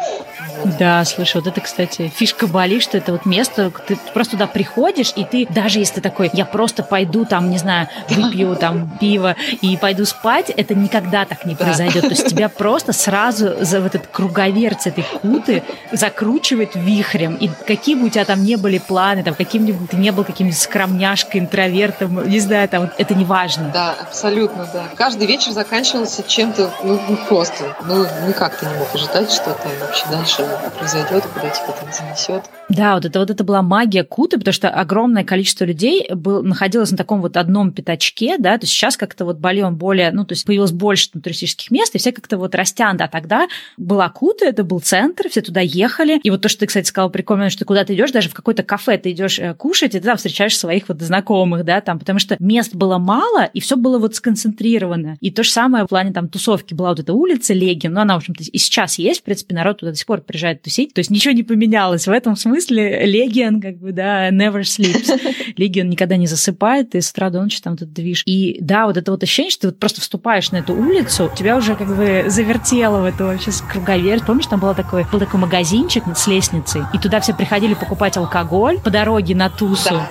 Да, слушай, вот это, кстати, фишка Бали, что это вот место, ты просто туда приходишь, и ты, даже если ты такой, я просто пойду там, не знаю, выпью там пиво и пойду спать, это никогда так не произойдет. То есть тебя просто сразу за вот этот круговерть этой куты закручивает вихрем. И какие бы у тебя там не были планы, там, каким-нибудь ты не был каким-нибудь скромняшкой, интровертом, не знаю, там, это не важно. Да, абсолютно, да. Каждый вечер заканчивался чем-то, ну, ну просто, ну, никак ты не мог ожидать, что там вообще дальше произойдет, куда тебя там занесет. Да, вот это вот это была магия Куты, потому что огромное количество людей был, находилось на таком вот одном пятачке, да, то есть сейчас как-то вот Бали он более, ну, то есть появилось больше там, туристических мест, и все как-то вот растян, да, тогда была Кута, это был центр, все туда ехали, и вот то, что ты, кстати, сказала прикольно, что ты куда-то идешь, даже в какое-то кафе ты идешь э, кушать, и ты там встречаешь своих вот знакомых, да, там, потому что мест было мало, и все было вот сконцентрировано. И то же самое в плане там тусовки была вот эта улица Легин, но она, в общем-то, и сейчас есть, в принципе, народ туда до сих пор приезжает тусить, то есть ничего не поменялось в этом смысле. Легион, как бы, да, never sleeps. Легион никогда не засыпает, и с утра до ночи там этот движ. И да, вот это вот ощущение, что ты вот просто вступаешь на эту улицу, тебя уже как бы завертело в эту вообще круговерть. Помнишь, там был такой, был такой магазинчик с лестницей, и туда все приходили покупать алкоголь по дороге на тусу.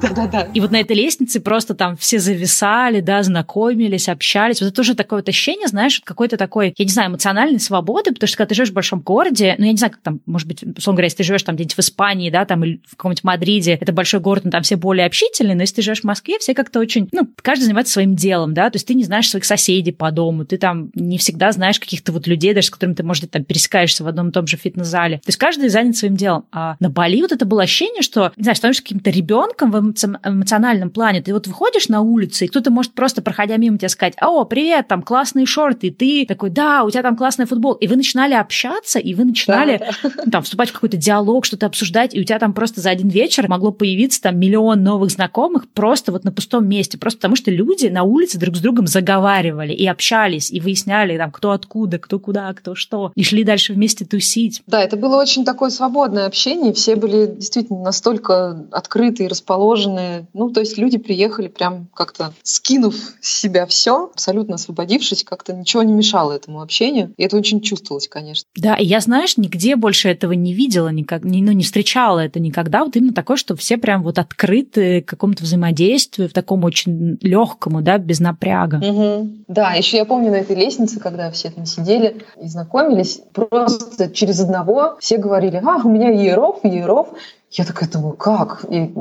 Да, да, да. И вот на этой лестнице просто там все зависали, да, знакомились, общались. Вот это тоже такое вот ощущение, знаешь, какой-то такой, я не знаю, эмоциональной свободы, потому что когда ты живешь в большом городе, ну, я не знаю, как там, может быть, условно говоря, если ты живешь там где-нибудь в Испании, да, там, или в каком-нибудь Мадриде это большой город, но там все более общительные, но если ты живешь в Москве, все как-то очень, ну, каждый занимается своим делом, да, то есть ты не знаешь своих соседей по дому, ты там не всегда знаешь каких-то вот людей, даже с которыми ты, может, там пересекаешься в одном и том же фитнес-зале. То есть каждый занят своим делом. А на Бали вот это было ощущение, что, не знаю, становишься каким-то ребенком в эмоциональном плане. Ты вот выходишь на улицу, и кто-то может просто, проходя мимо тебя, сказать, о, привет, там классные шорты, и ты такой, да, у тебя там классный футбол. И вы начинали общаться, и вы начинали да, да. там вступать в какой-то диалог, что-то обсуждать, и у тебя там просто за один вечер могло появиться там миллион новых знакомых просто вот на пустом месте, просто потому что люди на улице друг с другом заговаривали и общались, и выясняли там, кто откуда, кто куда, кто что, и шли дальше вместе тусить. Да, это было очень такое свободное общение, все были действительно настолько открытые, расположенные, ну, то есть люди приехали прям как-то скинув с себя все, абсолютно освободившись, как-то ничего не мешало этому общению, и это очень чувствовалось, конечно. Да, и я, знаешь, нигде больше этого не видела, никак, ну, не встречала это никогда, вот именно такое, что все прям вот открыты к какому-то взаимодействию, в таком очень легкому, да, без напряга. Угу. Да, еще я помню на этой лестнице, когда все там сидели и знакомились, просто через одного все говорили, а, у меня Еров, Еров, я такая думаю, как? И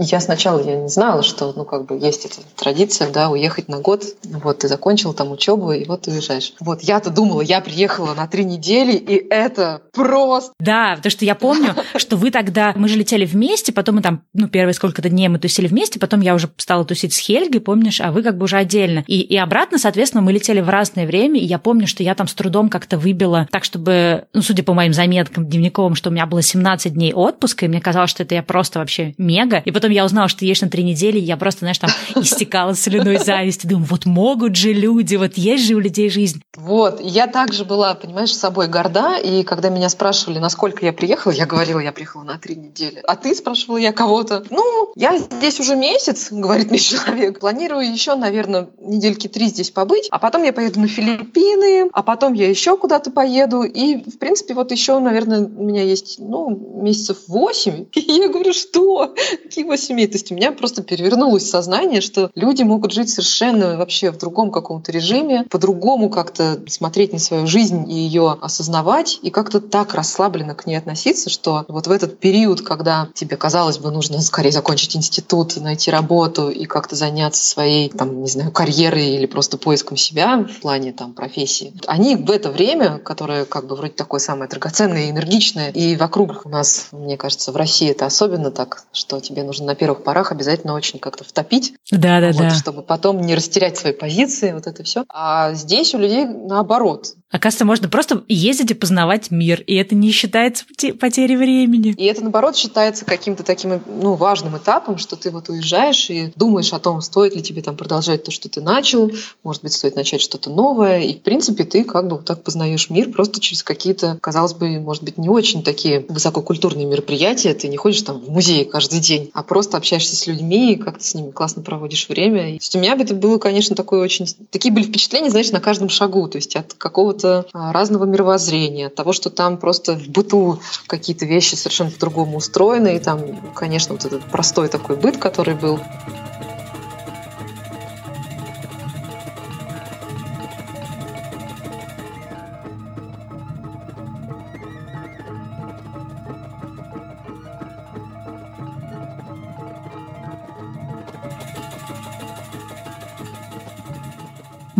я сначала я не знала, что ну как бы есть эта традиция, да, уехать на год. Вот ты закончил там учебу и вот ты уезжаешь. Вот я-то думала, я приехала на три недели и это просто. Да, потому что я помню, что вы тогда мы же летели вместе, потом мы там ну первые сколько-то дней мы тусили вместе, потом я уже стала тусить с Хельгой, помнишь, а вы как бы уже отдельно. И и обратно, соответственно, мы летели в разное время, и я помню, что я там с трудом как-то выбила так, чтобы, ну судя по моим заметкам дневниковым, что у меня было 17 дней отпуска, и мне казалось казалось, что это я просто вообще мега. И потом я узнала, что ешь на три недели, и я просто, знаешь, там истекала соляной завистью. Думаю, вот могут же люди, вот есть же у людей жизнь. Вот, я также была, понимаешь, с собой горда, и когда меня спрашивали, насколько я приехала, я говорила, я приехала на три недели. А ты спрашивала я кого-то. Ну, я здесь уже месяц, говорит мне человек. Планирую еще, наверное, недельки три здесь побыть, а потом я поеду на Филиппины, а потом я еще куда-то поеду. И, в принципе, вот еще, наверное, у меня есть, ну, месяцев восемь, я говорю, что? Какие 8 То есть у меня просто перевернулось сознание, что люди могут жить совершенно вообще в другом каком-то режиме, по-другому как-то смотреть на свою жизнь и ее осознавать, и как-то так расслабленно к ней относиться, что вот в этот период, когда тебе, казалось бы, нужно скорее закончить институт, найти работу и как-то заняться своей, там, не знаю, карьерой или просто поиском себя в плане там профессии, они в это время, которое как бы вроде такое самое драгоценное энергичное, и вокруг у нас, мне кажется, в России России это особенно так, что тебе нужно на первых порах обязательно очень как-то втопить, да, да, вот, да. чтобы потом не растерять свои позиции, вот это все. А здесь у людей наоборот. Оказывается, можно просто ездить и познавать мир, и это не считается потерей времени. И это, наоборот, считается каким-то таким ну, важным этапом, что ты вот уезжаешь и думаешь о том, стоит ли тебе там продолжать то, что ты начал, может быть, стоит начать что-то новое. И, в принципе, ты как бы вот так познаешь мир просто через какие-то, казалось бы, может быть, не очень такие высококультурные мероприятия. Ты не ходишь там в музей каждый день, а просто общаешься с людьми, и как-то с ними классно проводишь время. И, то есть у меня это было, конечно, такое очень... Такие были впечатления, знаешь, на каждом шагу. То есть от какого-то какого-то а, разного мировоззрения, того, что там просто в быту какие-то вещи совершенно по-другому устроены, и там, конечно, вот этот простой такой быт, который был.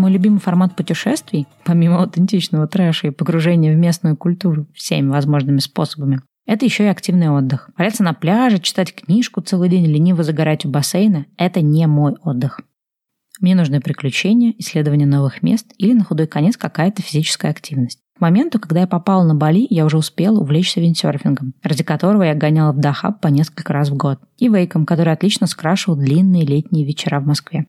Мой любимый формат путешествий, помимо аутентичного трэша и погружения в местную культуру всеми возможными способами, это еще и активный отдых. Валяться на пляже, читать книжку целый день, лениво загорать у бассейна – это не мой отдых. Мне нужны приключения, исследование новых мест или на худой конец какая-то физическая активность. К моменту, когда я попала на Бали, я уже успела увлечься виндсерфингом, ради которого я гоняла в Дахаб по несколько раз в год, и вейком, который отлично скрашивал длинные летние вечера в Москве.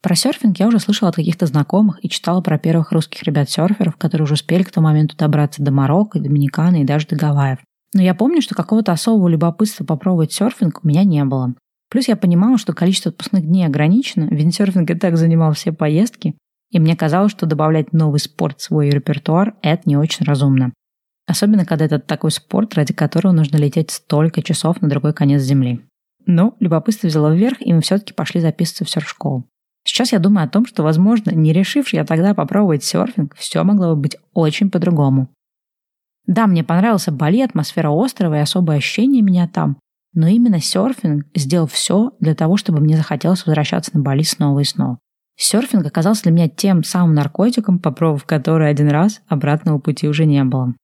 Про серфинг я уже слышала от каких-то знакомых и читала про первых русских ребят-серферов, которые уже успели к тому моменту добраться до Марокко, Доминиканы и даже до Гавайев. Но я помню, что какого-то особого любопытства попробовать серфинг у меня не было. Плюс я понимала, что количество отпускных дней ограничено, виндсерфинг и так занимал все поездки, и мне казалось, что добавлять новый спорт в свой репертуар – это не очень разумно. Особенно, когда это такой спорт, ради которого нужно лететь столько часов на другой конец Земли. Но любопытство взяло вверх, и мы все-таки пошли записываться в серф-школу. Сейчас я думаю о том, что, возможно, не решивши я тогда попробовать серфинг, все могло бы быть очень по-другому. Да, мне понравился Бали, атмосфера острова и особое ощущение меня там. Но именно серфинг сделал все для того, чтобы мне захотелось возвращаться на Бали снова и снова. Серфинг оказался для меня тем самым наркотиком, попробовав который один раз, обратного пути уже не было.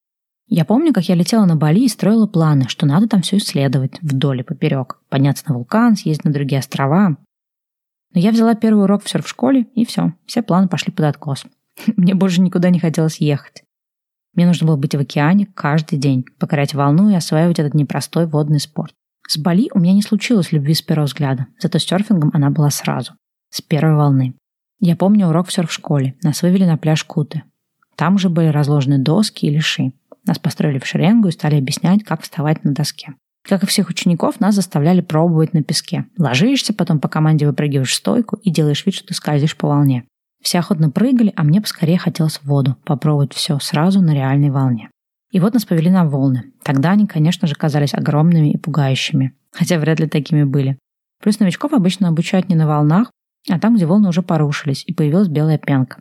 Я помню, как я летела на Бали и строила планы, что надо там все исследовать, вдоль и поперек, подняться на вулкан, съездить на другие острова. Но я взяла первый урок в серф-школе, и все, все планы пошли под откос. Мне больше никуда не хотелось ехать. Мне нужно было быть в океане каждый день, покорять волну и осваивать этот непростой водный спорт. С Бали у меня не случилось любви с первого взгляда, зато с серфингом она была сразу, с первой волны. Я помню урок в серф-школе. Нас вывели на пляж Куты. Там же были разложены доски и лиши. Нас построили в шеренгу и стали объяснять, как вставать на доске. Как и всех учеников, нас заставляли пробовать на песке. Ложишься, потом по команде выпрыгиваешь в стойку и делаешь вид, что ты скользишь по волне. Все охотно прыгали, а мне поскорее хотелось в воду, попробовать все сразу на реальной волне. И вот нас повели на волны. Тогда они, конечно же, казались огромными и пугающими. Хотя вряд ли такими были. Плюс новичков обычно обучают не на волнах, а там, где волны уже порушились, и появилась белая пенка.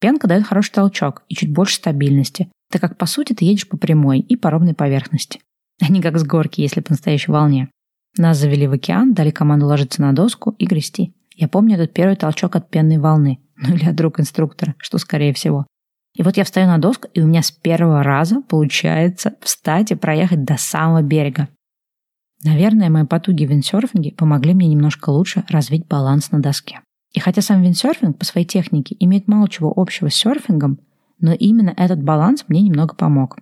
Пенка дает хороший толчок и чуть больше стабильности, так как, по сути, ты едешь по прямой и по ровной поверхности. А не как с горки, если по настоящей волне. Нас завели в океан, дали команду ложиться на доску и грести. Я помню этот первый толчок от пенной волны. Ну или от друг инструктора, что скорее всего. И вот я встаю на доску, и у меня с первого раза получается встать и проехать до самого берега. Наверное, мои потуги в виндсерфинге помогли мне немножко лучше развить баланс на доске. И хотя сам виндсерфинг по своей технике имеет мало чего общего с серфингом, но именно этот баланс мне немного помог.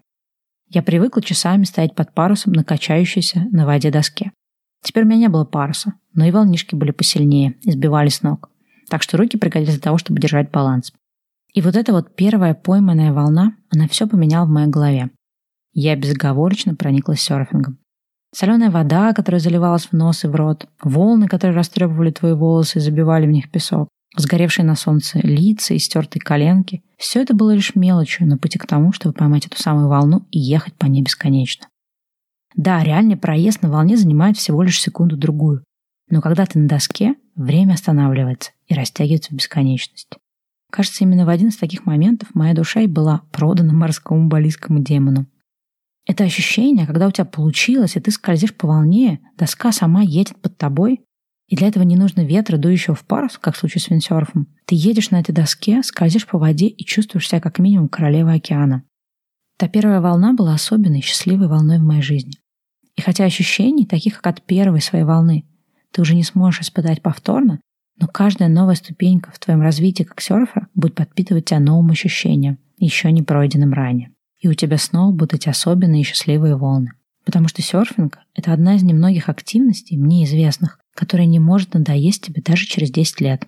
Я привыкла часами стоять под парусом на качающейся на воде доске. Теперь у меня не было паруса, но и волнишки были посильнее и сбивали с ног. Так что руки пригодились для того, чтобы держать баланс. И вот эта вот первая пойманная волна, она все поменяла в моей голове. Я безоговорочно прониклась серфингом. Соленая вода, которая заливалась в нос и в рот, волны, которые растребовали твои волосы и забивали в них песок, сгоревшие на солнце лица и стертые коленки – все это было лишь мелочью на пути к тому, чтобы поймать эту самую волну и ехать по ней бесконечно. Да, реальный проезд на волне занимает всего лишь секунду-другую. Но когда ты на доске, время останавливается и растягивается в бесконечность. Кажется, именно в один из таких моментов моя душа и была продана морскому балийскому демону. Это ощущение, когда у тебя получилось, и ты скользишь по волне, доска сама едет под тобой, и для этого не нужно ветра, дующего в парус, как в случае с виндсерфом. Ты едешь на этой доске, скользишь по воде и чувствуешь себя как минимум королевой океана. Та первая волна была особенной, счастливой волной в моей жизни. И хотя ощущений, таких как от первой своей волны, ты уже не сможешь испытать повторно, но каждая новая ступенька в твоем развитии как серфера будет подпитывать тебя новым ощущением, еще не пройденным ранее и у тебя снова будут эти особенные и счастливые волны. Потому что серфинг — это одна из немногих активностей, мне известных, которая не может надоесть тебе даже через 10 лет.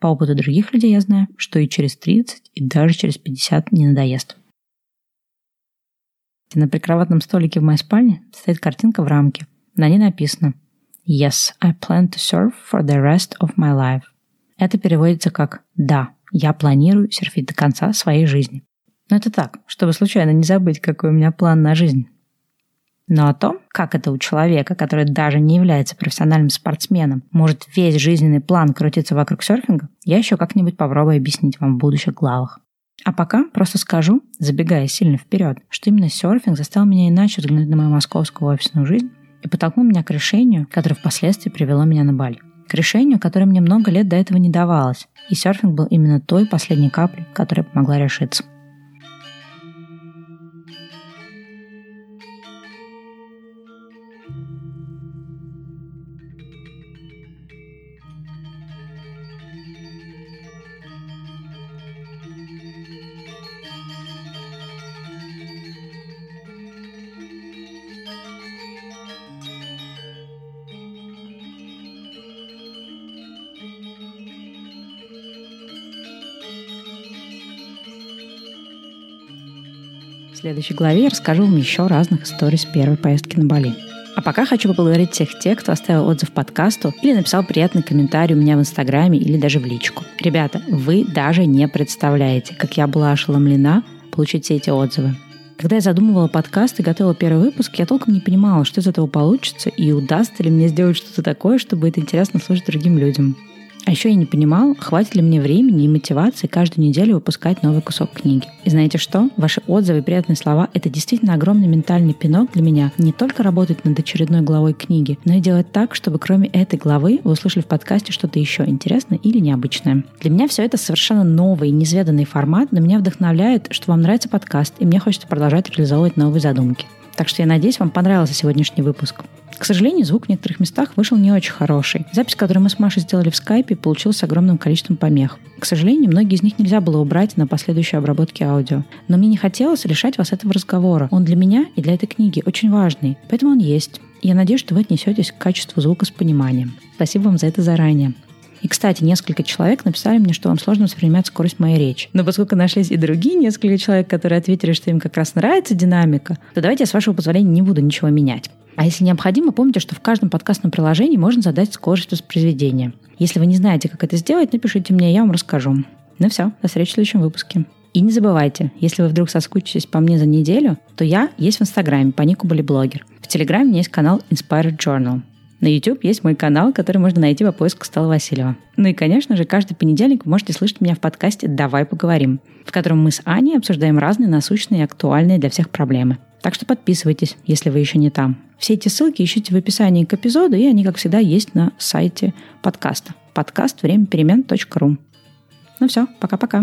По опыту других людей я знаю, что и через 30, и даже через 50 не надоест. На прикроватном столике в моей спальне стоит картинка в рамке. На ней написано «Yes, I plan to surf for the rest of my life». Это переводится как «Да, я планирую серфить до конца своей жизни». Но это так, чтобы случайно не забыть, какой у меня план на жизнь. Но о том, как это у человека, который даже не является профессиональным спортсменом, может весь жизненный план крутиться вокруг серфинга, я еще как-нибудь попробую объяснить вам в будущих главах. А пока просто скажу, забегая сильно вперед, что именно серфинг заставил меня иначе взглянуть на мою московскую офисную жизнь и подтолкнул меня к решению, которое впоследствии привело меня на Бали. К решению, которое мне много лет до этого не давалось, и серфинг был именно той последней каплей, которая помогла решиться. Следующей главе я расскажу вам еще разных историй с первой поездки на Бали. А пока хочу поблагодарить всех тех, кто оставил отзыв подкасту или написал приятный комментарий у меня в Инстаграме или даже в личку. Ребята, вы даже не представляете, как я была ошеломлена получить все эти отзывы. Когда я задумывала подкаст и готовила первый выпуск, я толком не понимала, что из этого получится и удастся ли мне сделать что-то такое, чтобы это интересно слушать другим людям. А еще я не понимал, хватит ли мне времени и мотивации каждую неделю выпускать новый кусок книги. И знаете что? Ваши отзывы и приятные слова — это действительно огромный ментальный пинок для меня не только работать над очередной главой книги, но и делать так, чтобы кроме этой главы вы услышали в подкасте что-то еще интересное или необычное. Для меня все это совершенно новый, неизведанный формат, но меня вдохновляет, что вам нравится подкаст, и мне хочется продолжать реализовывать новые задумки. Так что я надеюсь, вам понравился сегодняшний выпуск. К сожалению, звук в некоторых местах вышел не очень хороший. Запись, которую мы с Машей сделали в скайпе, получилась с огромным количеством помех. К сожалению, многие из них нельзя было убрать на последующей обработке аудио. Но мне не хотелось лишать вас этого разговора. Он для меня и для этой книги очень важный, поэтому он есть. Я надеюсь, что вы отнесетесь к качеству звука с пониманием. Спасибо вам за это заранее. И, кстати, несколько человек написали мне, что вам сложно воспринимать скорость моей речи. Но поскольку нашлись и другие несколько человек, которые ответили, что им как раз нравится динамика, то давайте я, с вашего позволения, не буду ничего менять. А если необходимо, помните, что в каждом подкастном приложении можно задать скорость воспроизведения. Если вы не знаете, как это сделать, напишите мне, я вам расскажу. Ну все, до встречи в следующем выпуске. И не забывайте, если вы вдруг соскучитесь по мне за неделю, то я есть в Инстаграме по нику Блогер. В Телеграме у меня есть канал Inspired Journal. На YouTube есть мой канал, который можно найти по поиску Стала Васильева. Ну и, конечно же, каждый понедельник вы можете слышать меня в подкасте «Давай поговорим», в котором мы с Аней обсуждаем разные насущные и актуальные для всех проблемы. Так что подписывайтесь, если вы еще не там. Все эти ссылки ищите в описании к эпизоду, и они, как всегда, есть на сайте подкаста. Подкаст время перемен.ру. Ну все, пока-пока.